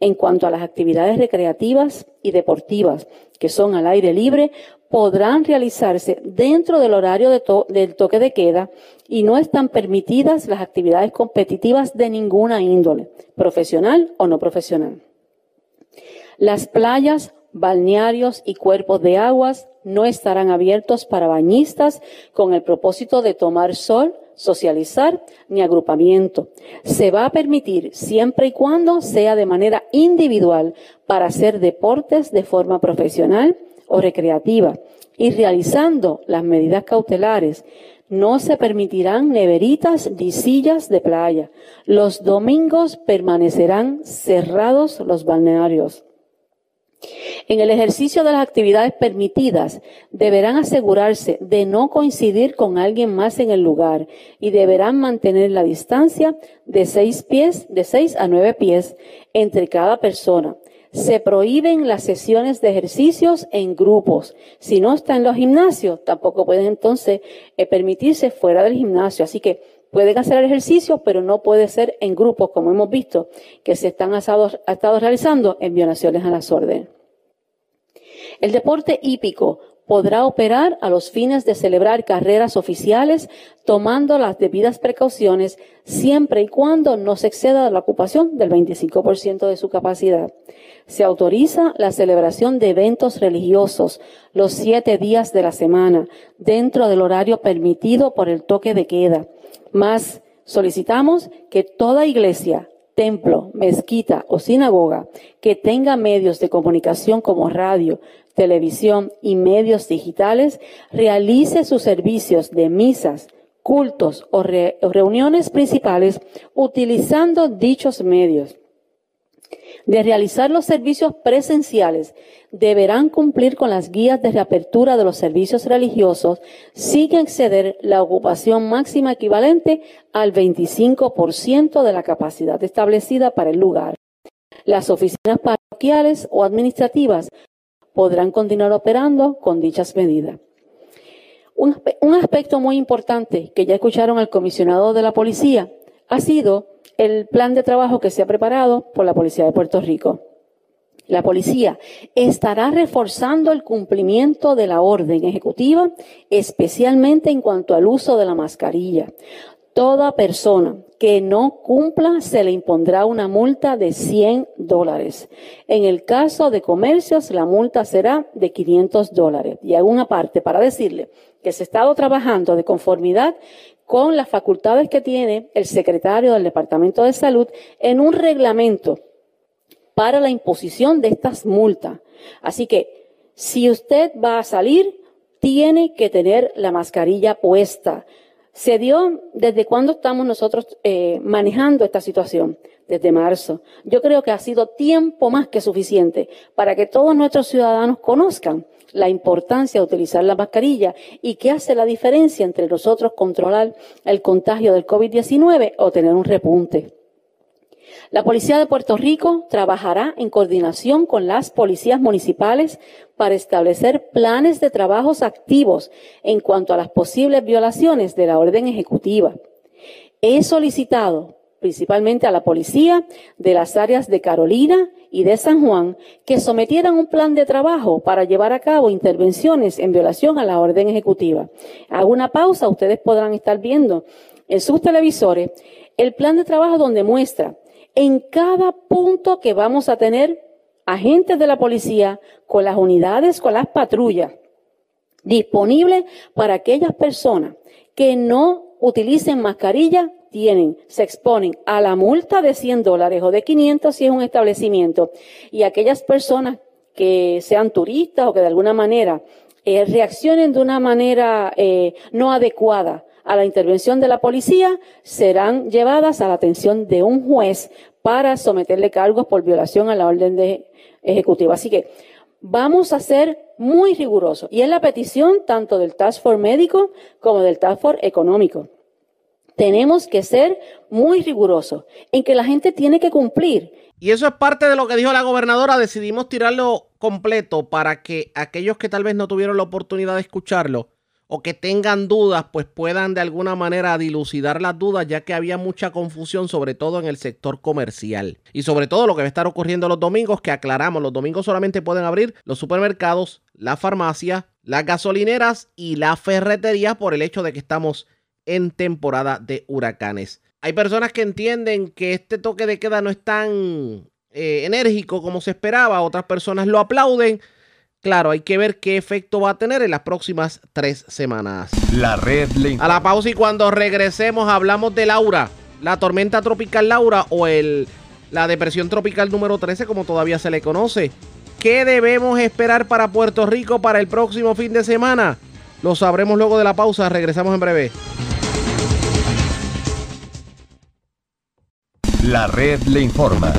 En cuanto a las actividades recreativas y deportivas que son al aire libre, podrán realizarse dentro del horario del toque de queda y no están permitidas las actividades competitivas de ninguna índole, profesional o no profesional. Las playas balnearios y cuerpos de aguas no estarán abiertos para bañistas con el propósito de tomar sol, socializar ni agrupamiento. Se va a permitir siempre y cuando sea de manera individual para hacer deportes de forma profesional o recreativa y realizando las medidas cautelares, no se permitirán neveritas ni sillas de playa. Los domingos permanecerán cerrados los balnearios. En el ejercicio de las actividades permitidas, deberán asegurarse de no coincidir con alguien más en el lugar y deberán mantener la distancia de seis pies, de seis a nueve pies entre cada persona. Se prohíben las sesiones de ejercicios en grupos. Si no está en los gimnasios, tampoco pueden entonces eh, permitirse fuera del gimnasio. Así que pueden hacer el ejercicio, pero no puede ser en grupos, como hemos visto, que se están asados, estado realizando en violaciones a las órdenes. El deporte hípico podrá operar a los fines de celebrar carreras oficiales tomando las debidas precauciones siempre y cuando no se exceda la ocupación del 25% de su capacidad. Se autoriza la celebración de eventos religiosos los siete días de la semana dentro del horario permitido por el toque de queda. Más solicitamos que toda iglesia, templo, mezquita o sinagoga que tenga medios de comunicación como radio, televisión y medios digitales realice sus servicios de misas, cultos o, reuniones principales utilizando dichos medios. De realizar los servicios presenciales, deberán cumplir con las guías de reapertura de los servicios religiosos sin exceder la ocupación máxima equivalente al 25% de la capacidad establecida para el lugar. Las oficinas parroquiales o administrativas podrán continuar operando con dichas medidas. Un, aspecto muy importante que ya escucharon al comisionado de la policía ha sido el plan de trabajo que se ha preparado por la Policía de Puerto Rico. La policía estará reforzando el cumplimiento de la orden ejecutiva, especialmente en cuanto al uso de la mascarilla. Toda persona que no cumpla se le impondrá una multa de 100 dólares. En el caso de comercios, la multa será de 500 dólares. Y hago una parte para decirle que se ha estado trabajando de conformidad con las facultades que tiene el secretario del Departamento de Salud en un reglamento para la imposición de estas multas. Así que si usted va a salir, tiene que tener la mascarilla puesta. Se dio desde cuándo estamos nosotros eh, manejando esta situación, desde marzo. Yo creo que ha sido tiempo más que suficiente para que todos nuestros ciudadanos conozcan la importancia de utilizar la mascarilla y qué hace la diferencia entre nosotros controlar el contagio del COVID-19 o tener un repunte. La Policía de Puerto Rico trabajará en coordinación con las policías municipales para establecer planes de trabajos activos en cuanto a las posibles violaciones de la orden ejecutiva. He solicitado principalmente a la policía de las áreas de Carolina y de San Juan que sometieran un plan de trabajo para llevar a cabo intervenciones en violación a la orden ejecutiva. Hago una pausa, ustedes podrán estar viendo en sus televisores el plan de trabajo donde muestra en cada punto que vamos a tener agentes de la policía con las unidades, con las patrullas, disponibles para aquellas personas que no utilicen mascarilla, tienen, se exponen a la multa de 100 dólares o de 500 si es un establecimiento. Y aquellas personas que sean turistas o que de alguna manera eh, reaccionen de una manera eh, no adecuada a la intervención de la policía serán llevadas a la atención de un juez para someterle cargos por violación a la orden de ejecutiva. Así que vamos a ser muy rigurosos. Y es la petición tanto del Task Force médico como del Task Force económico. Tenemos que ser muy rigurosos en que la gente tiene que cumplir. Y eso es parte de lo que dijo la gobernadora. Decidimos tirarlo completo para que aquellos que tal vez no tuvieron la oportunidad de escucharlo o que tengan dudas, pues puedan de alguna manera dilucidar las dudas, ya que había mucha confusión, sobre todo en el sector comercial. Y sobre todo lo que va a estar ocurriendo los domingos, que aclaramos, los domingos solamente pueden abrir los supermercados, la farmacia, las gasolineras y la ferretería por el hecho de que estamos en temporada de huracanes. Hay personas que entienden que este toque de queda no es tan eh, enérgico como se esperaba, otras personas lo aplauden. Claro, hay que ver qué efecto va a tener en las próximas tres semanas. La red le A la pausa y cuando regresemos hablamos de Laura, la tormenta tropical Laura o el, la depresión tropical número 13 como todavía se le conoce. ¿Qué debemos esperar para Puerto Rico para el próximo fin de semana? Lo sabremos luego de la pausa. Regresamos en breve. La red le informa.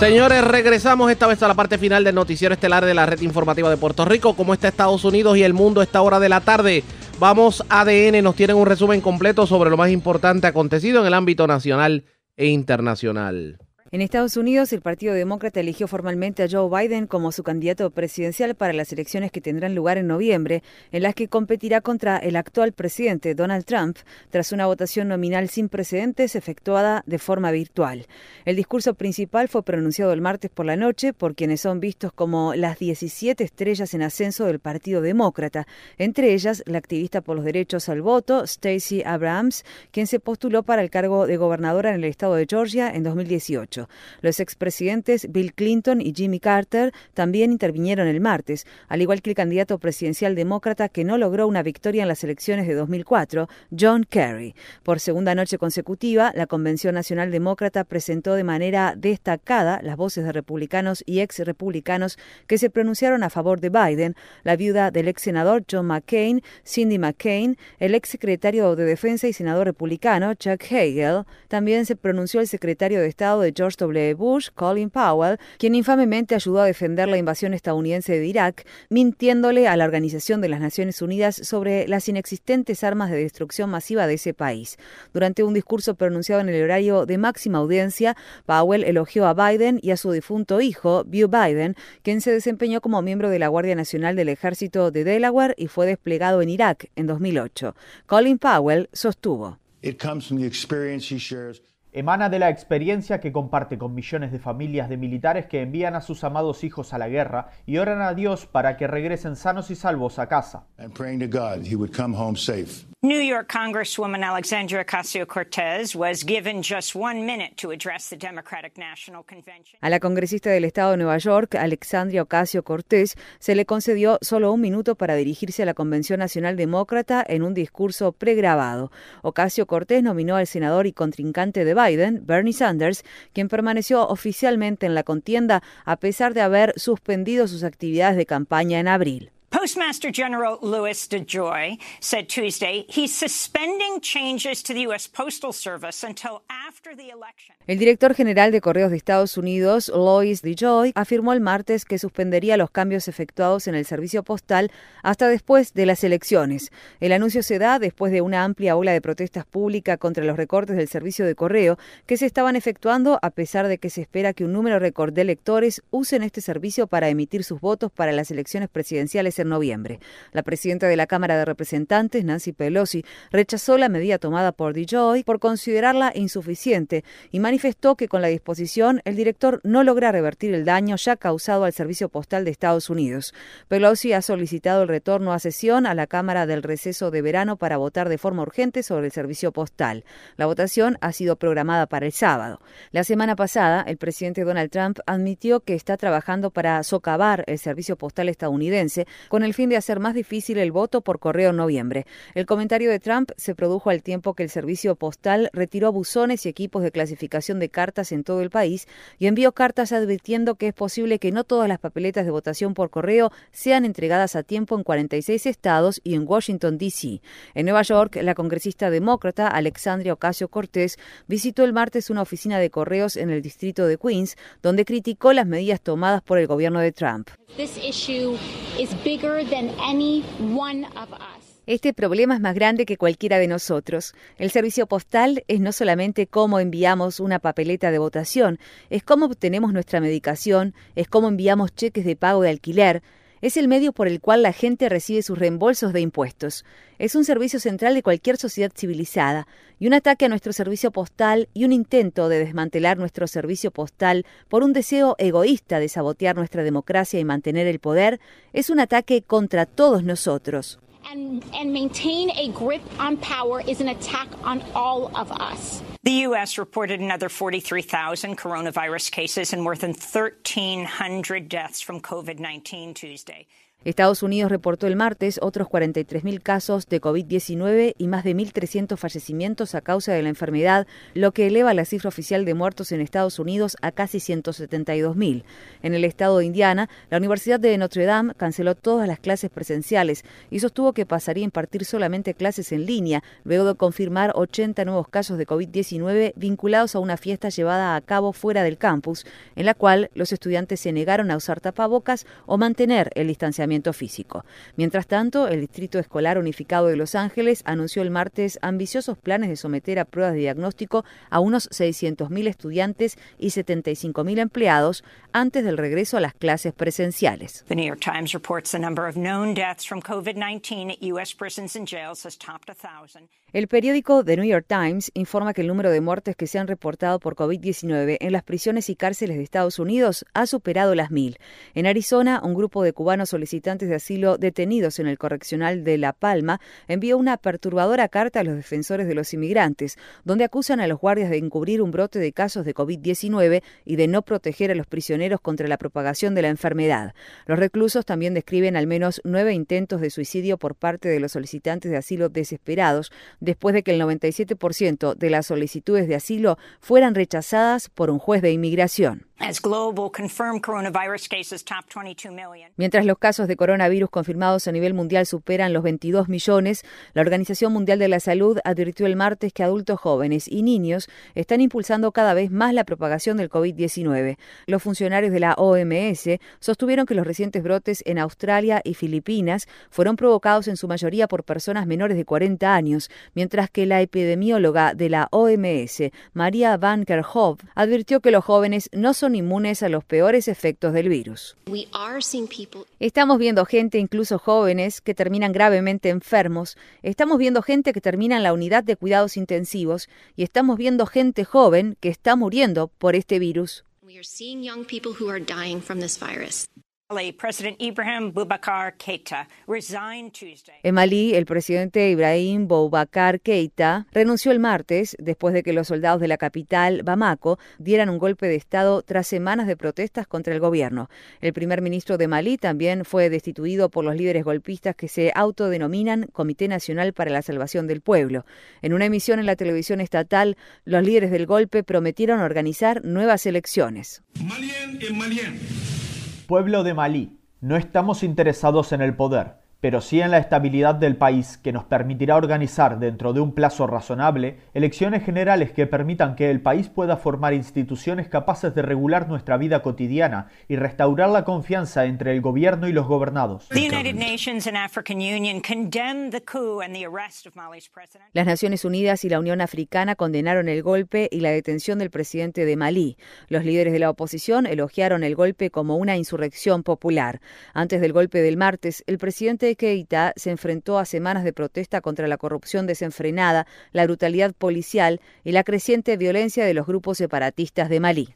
Señores, regresamos esta vez a la parte final del noticiero estelar de la red informativa de Puerto Rico. ¿Cómo está Estados Unidos y el mundo a esta hora de la tarde? Vamos ADN, nos tienen un resumen completo sobre lo más importante acontecido en el ámbito nacional e internacional. En Estados Unidos, el Partido Demócrata eligió formalmente a Joe Biden como su candidato presidencial para las elecciones que tendrán lugar en noviembre, en las que competirá contra el actual presidente Donald Trump, tras una votación nominal sin precedentes efectuada de forma virtual. El discurso principal fue pronunciado el martes por la noche por quienes son vistos como las 17 estrellas en ascenso del Partido Demócrata, entre ellas la activista por los derechos al voto, Stacey Abrams, quien se postuló para el cargo de gobernadora en el estado de Georgia en 2018. Los expresidentes Bill Clinton y Jimmy Carter también intervinieron el martes, al igual que el candidato presidencial demócrata que no logró una victoria en las elecciones de 2004, John Kerry. Por segunda noche consecutiva, la Convención Nacional Demócrata presentó de manera destacada las voces de republicanos y ex republicanos que se pronunciaron a favor de Biden, la viuda del ex senador John McCain, Cindy McCain, el ex secretario de Defensa y senador republicano Chuck Hagel, también se pronunció el secretario de Estado de Georgia George W. Bush, Colin Powell, quien infamemente ayudó a defender la invasión estadounidense de Irak, mintiéndole a la Organización de las Naciones Unidas sobre las inexistentes armas de destrucción masiva de ese país. Durante un discurso pronunciado en el horario de máxima audiencia, Powell elogió a Biden y a su difunto hijo, Beau Biden, quien se desempeñó como miembro de la Guardia Nacional del Ejército de Delaware y fue desplegado en Irak en 2008. Colin Powell sostuvo. Emana de la experiencia que comparte con millones de familias de militares que envían a sus amados hijos a la guerra y oran a Dios para que regresen sanos y salvos a casa. New York Congresswoman Alexandria Ocasio-Cortez was given just one minute to address the Democratic National Convention. A la congresista del estado de Nueva York, Alexandria Ocasio-Cortez, se le concedió solo un minuto para dirigirse a la Convención Nacional Demócrata en un discurso pregrabado. Ocasio-Cortez nominó al senador y contrincante de Biden, Bernie Sanders, quien permaneció oficialmente en la contienda a pesar de haber suspendido sus actividades de campaña en abril. Postmaster General Louis DeJoy said Tuesday he's suspending changes to the U.S. Postal Service until after the election. El director general de Correos de Estados Unidos, Louis DeJoy, afirmó el martes que suspendería los cambios efectuados en el servicio postal hasta después de las elecciones. El anuncio se da después de una amplia ola de protestas públicas contra los recortes del servicio de correo que se estaban efectuando a pesar de que se espera que un número récord de electores usen este servicio para emitir sus votos para las elecciones presidenciales en noviembre. La presidenta de la Cámara de Representantes, Nancy Pelosi, rechazó la medida tomada por DeJoy por considerarla insuficiente y manifestó que con la disposición el director no logra revertir el daño ya causado al servicio postal de Estados Unidos. Pelosi ha solicitado el retorno a sesión a la Cámara del receso de verano para votar de forma urgente sobre el servicio postal. La votación ha sido programada para el sábado. La semana pasada, el presidente Donald Trump admitió que está trabajando para socavar el servicio postal estadounidense con el fin de hacer más difícil el voto por correo en noviembre. El comentario de Trump se produjo al tiempo que el servicio postal retiró buzones y equipos de clasificación de cartas en todo el país y envió cartas advirtiendo que es posible que no todas las papeletas de votación por correo sean entregadas a tiempo en 46 estados y en Washington, D.C. En Nueva York, la congresista demócrata Alexandria Ocasio-Cortez visitó el martes una oficina de correos en el distrito de Queens, donde criticó las medidas tomadas por el gobierno de Trump. Este problema es más grande que cualquiera de nosotros. El servicio postal es no solamente cómo enviamos una papeleta de votación, es cómo obtenemos nuestra medicación, es cómo enviamos cheques de pago de alquiler, es el medio por el cual la gente recibe sus reembolsos de impuestos. Es un servicio central de cualquier sociedad civilizada. Y un ataque a nuestro servicio postal y un intento de desmantelar nuestro servicio postal por un deseo egoísta de sabotear nuestra democracia y mantener el poder es un ataque contra todos nosotros. And, and maintain a grip on power is an attack on all of us. The U.S. reported another 43,000 coronavirus cases and more than 1,300 deaths from COVID 19 Tuesday. Estados Unidos reportó el martes otros 43.000 casos de COVID-19 y más de 1.300 fallecimientos a causa de la enfermedad, lo que eleva la cifra oficial de muertos en Estados Unidos a casi 172.000. En el estado de Indiana, la Universidad de Notre Dame canceló todas las clases presenciales y sostuvo que pasaría a impartir solamente clases en línea, luego de confirmar 80 nuevos casos de COVID-19 vinculados a una fiesta llevada a cabo fuera del campus, en la cual los estudiantes se negaron a usar tapabocas o mantener el distanciamiento físico. Mientras tanto, el Distrito Escolar Unificado de Los Ángeles anunció el martes ambiciosos planes de someter a pruebas de diagnóstico a unos 600.000 estudiantes y 75.000 empleados antes del regreso a las clases presenciales. The New York Times reports the number of known deaths from COVID-19 at U.S. prisons and jails has topped 1,000. El periódico The New York Times informa que el número de muertes que se han reportado por COVID-19 en las prisiones y cárceles de Estados Unidos ha superado las mil. En Arizona, un grupo de cubanos solicitantes de asilo detenidos en el correccional de La Palma envió una perturbadora carta a los defensores de los inmigrantes, donde acusan a los guardias de encubrir un brote de casos de COVID-19 y de no proteger a los prisioneros contra la propagación de la enfermedad. Los reclusos también describen al menos nueve intentos de suicidio por parte de los solicitantes de asilo desesperados después de que el 97% de las solicitudes de asilo fueran rechazadas por un juez de inmigración. Mientras los casos de coronavirus confirmados a nivel mundial superan los 22 millones, la Organización Mundial de la Salud advirtió el martes que adultos jóvenes y niños están impulsando cada vez más la propagación del COVID-19. Los funcionarios de la OMS sostuvieron que los recientes brotes en Australia y Filipinas fueron provocados en su mayoría por personas menores de 40 años, mientras que la epidemióloga de la OMS, María Van Kerkhove, advirtió que los jóvenes no son inmunes a los peores efectos del virus. Estamos viendo gente, incluso jóvenes, que terminan gravemente enfermos, estamos viendo gente que termina en la unidad de cuidados intensivos y estamos viendo gente joven que está muriendo por este virus. En Malí, el presidente Ibrahim Boubacar Keita renunció el martes después de que los soldados de la capital, Bamako, dieran un golpe de Estado tras semanas de protestas contra el gobierno. El primer ministro de Malí también fue destituido por los líderes golpistas que se autodenominan Comité Nacional para la Salvación del Pueblo. En una emisión en la televisión estatal, los líderes del golpe prometieron organizar nuevas elecciones. Malien en Malien. Pueblo de Malí, no estamos interesados en el poder, pero sí en la estabilidad del país que nos permitirá organizar dentro de un plazo razonable elecciones generales que permitan que el país pueda formar instituciones capaces de regular nuestra vida cotidiana y restaurar la confianza entre el gobierno y los gobernados. Las Naciones Unidas y la Unión Africana condenaron el golpe y la detención del presidente de Malí. Los líderes de la oposición elogiaron el golpe como una insurrección popular. Antes del golpe del martes, el presidente Keita se enfrentó a semanas de protesta contra la corrupción desenfrenada, la brutalidad policial y la creciente violencia de los grupos separatistas de Malí.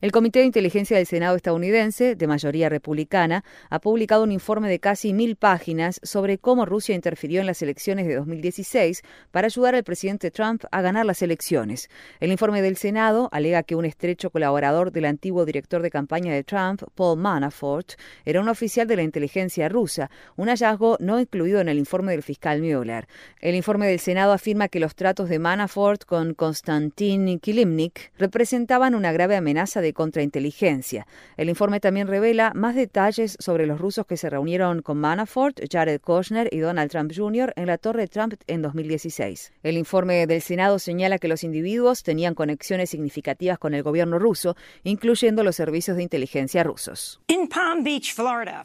El Comité de Inteligencia del Senado estadounidense, de mayoría republicana, ha publicado un informe de casi mil páginas sobre cómo Rusia interfirió en las elecciones de 2016 para ayudar al presidente Trump a ganar las elecciones. El informe del Senado alega que un estrecho colaborador del antiguo director de campaña de Trump, Paul Manafort, era un oficial de la inteligencia rusa, un hallazgo no incluido en el informe del fiscal Mueller. El informe del Senado afirma que los tratos de Manafort con Konstantin Kilimnik representaban una grave amenaza de contrainteligencia. El informe también revela más detalles sobre los rusos que se reunieron con Manafort, Jared Kushner y Donald Trump Jr. en la Torre Trump en 2016. El informe del Senado señala que los individuos tenían conexiones significativas con el gobierno ruso, incluyendo los servicios de inteligencia rusos. In Palm Beach, Florida.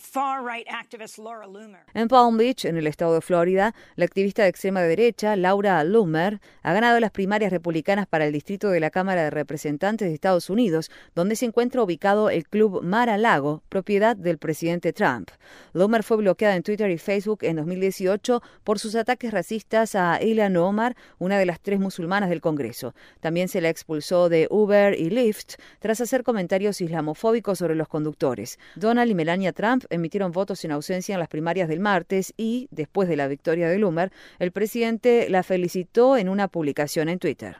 En Palm Beach, en el estado de Florida, la activista de extrema derecha, Laura Loomer, ha ganado las primarias republicanas para el distrito de la Cámara de Representantes de Estados Unidos, donde se encuentra ubicado el club Mar-a-Lago, propiedad del presidente Trump. Loomer fue bloqueada en Twitter y Facebook en 2018 por sus ataques racistas a Ilan Omar, una de las tres musulmanas del Congreso. También se la expulsó de Uber y Lyft tras hacer comentarios islamofóbicos sobre los conductores. Donald y Melania Trump emitieron votos en ausencia en las primarias del martes y, después de la victoria de Loomer, el presidente la felicitó en una publicación en Twitter.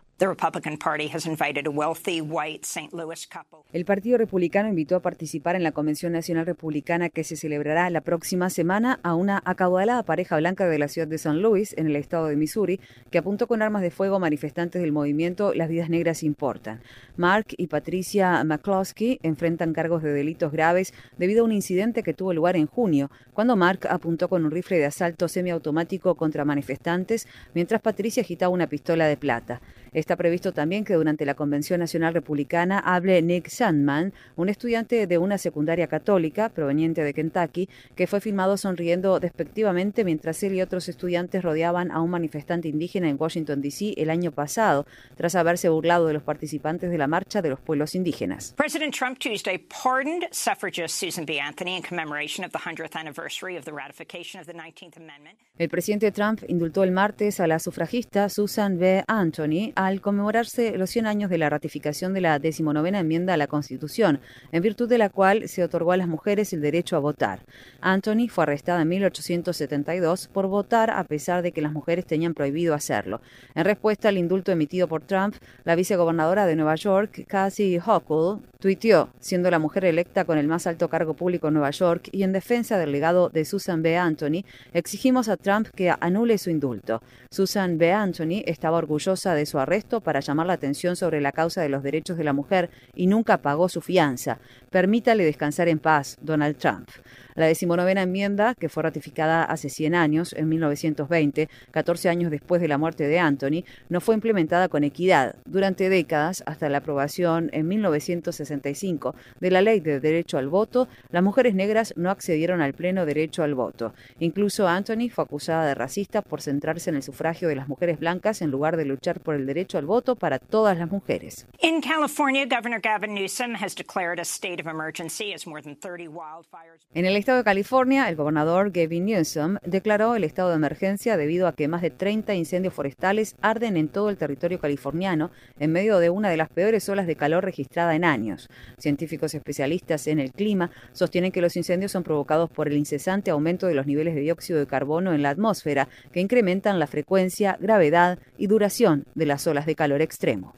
El Partido Republicano invitó a participar en la Convención Nacional Republicana que se celebrará la próxima semana a una acaudalada pareja blanca de la ciudad de St. Louis, en el estado de Missouri, que apuntó con armas de fuego a manifestantes del movimiento Las vidas negras importan. Mark y Patricia McCloskey enfrentan cargos de delitos graves debido a un incidente que tuvo lugar en junio, cuando Mark apuntó con un rifle de asalto semiautomático contra manifestantes, mientras Patricia agitaba una pistola de plata. Está previsto también que durante la Convención Nacional Republicana hable Nick Sandman, un estudiante de una secundaria católica proveniente de Kentucky, que fue filmado sonriendo despectivamente mientras él y otros estudiantes rodeaban a un manifestante indígena en Washington, D.C. el año pasado, tras haberse burlado de los participantes de la marcha de los pueblos indígenas. President Trump Tuesday pardoned suffragist Susan B. Anthony in commemoration of the 100th anniversary of the ratification of the 19th Amendment. El presidente Trump indultó el martes a la sufragista Susan B. Anthony al conmemorarse los 100 años de la ratificación de la decimonovena enmienda a la Constitución, en virtud de la cual se otorgó a las mujeres el derecho a votar. Anthony fue arrestada en 1872 por votar a pesar de que las mujeres tenían prohibido hacerlo. En respuesta al indulto emitido por Trump, la vicegobernadora de Nueva York, Cassie Hochul, tuiteó, siendo la mujer electa con el más alto cargo público en Nueva York y en defensa del legado de Susan B. Anthony, exigimos a Trump que anule su indulto. Susan B. Anthony estaba orgullosa de su arresto para llamar la atención sobre la causa de los derechos de la mujer y nunca pagó su fianza. Permítale descansar en paz, Donald Trump. La decimonovena enmienda, que fue ratificada hace 100 años, en 1920, 14 años después de la muerte de Anthony, no fue implementada con equidad durante décadas hasta la aprobación en 1965 de la Ley de Derecho al Voto. Las mujeres negras no accedieron al pleno derecho al voto. Incluso Anthony fue acusada de racista por centrarse en el sufragio de las mujeres blancas en lugar de luchar por el derecho al voto para todas las mujeres. In California, Governor Gavin Newsom has declared a state of emergency as more than 30 wildfires. En el estado de California, el gobernador Gavin Newsom declaró el estado de emergencia debido a que más de 30 incendios forestales arden en todo el territorio californiano en medio de una de las peores olas de calor registrada en años. Científicos especialistas en el clima sostienen que los incendios son provocados por el incesante aumento de los niveles de dióxido de carbono en la atmósfera, que incrementan la frecuencia, gravedad y duración de las olas de calor extremo.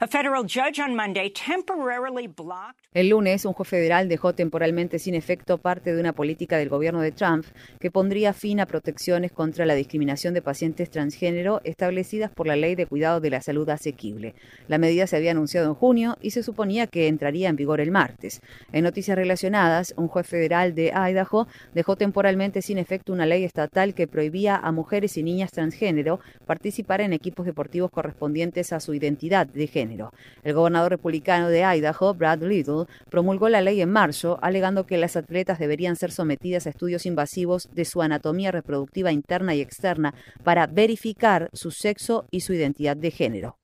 El lunes, un juez federal dejó temporalmente sin efecto parte de una política del gobierno de Trump que pondría fin a protecciones contra la discriminación de pacientes transgénero establecidas por la Ley de Cuidado de la Salud Asequible. La medida se había anunciado en junio y se suponía que entraría en vigor el martes. En noticias relacionadas, un juez federal de Idaho dejó temporalmente sin efecto una ley estatal que prohibía a mujeres y niñas transgénero participar en equipos deportivos correspondientes a su identidad de género. El gobernador republicano de Idaho, Brad Little, promulgó la ley en marzo, alegando que las atletas deberían ser a estudios invasivos de su anatomía reproductiva interna y externa para verificar su sexo y su identidad de género.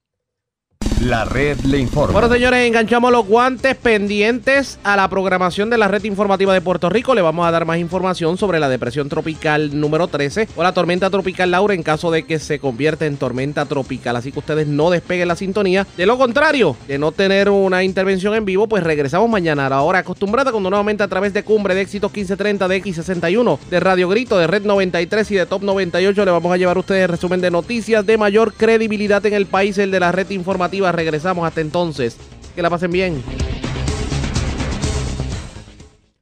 La red le informa. Bueno, señores, enganchamos los guantes pendientes a la programación de la red informativa de Puerto Rico. Le vamos a dar más información sobre la depresión tropical número 13 o la tormenta tropical Laura en caso de que se convierta en tormenta tropical. Así que ustedes no despeguen la sintonía. De lo contrario, de no tener una intervención en vivo, pues regresamos mañana a la hora acostumbrada cuando nuevamente a través de Cumbre de Éxitos 1530 de X61, de Radio Grito, de Red 93 y de Top 98 le vamos a llevar a ustedes el resumen de noticias de mayor credibilidad en el país, el de la red informativa. Regresamos hasta entonces. Que la pasen bien.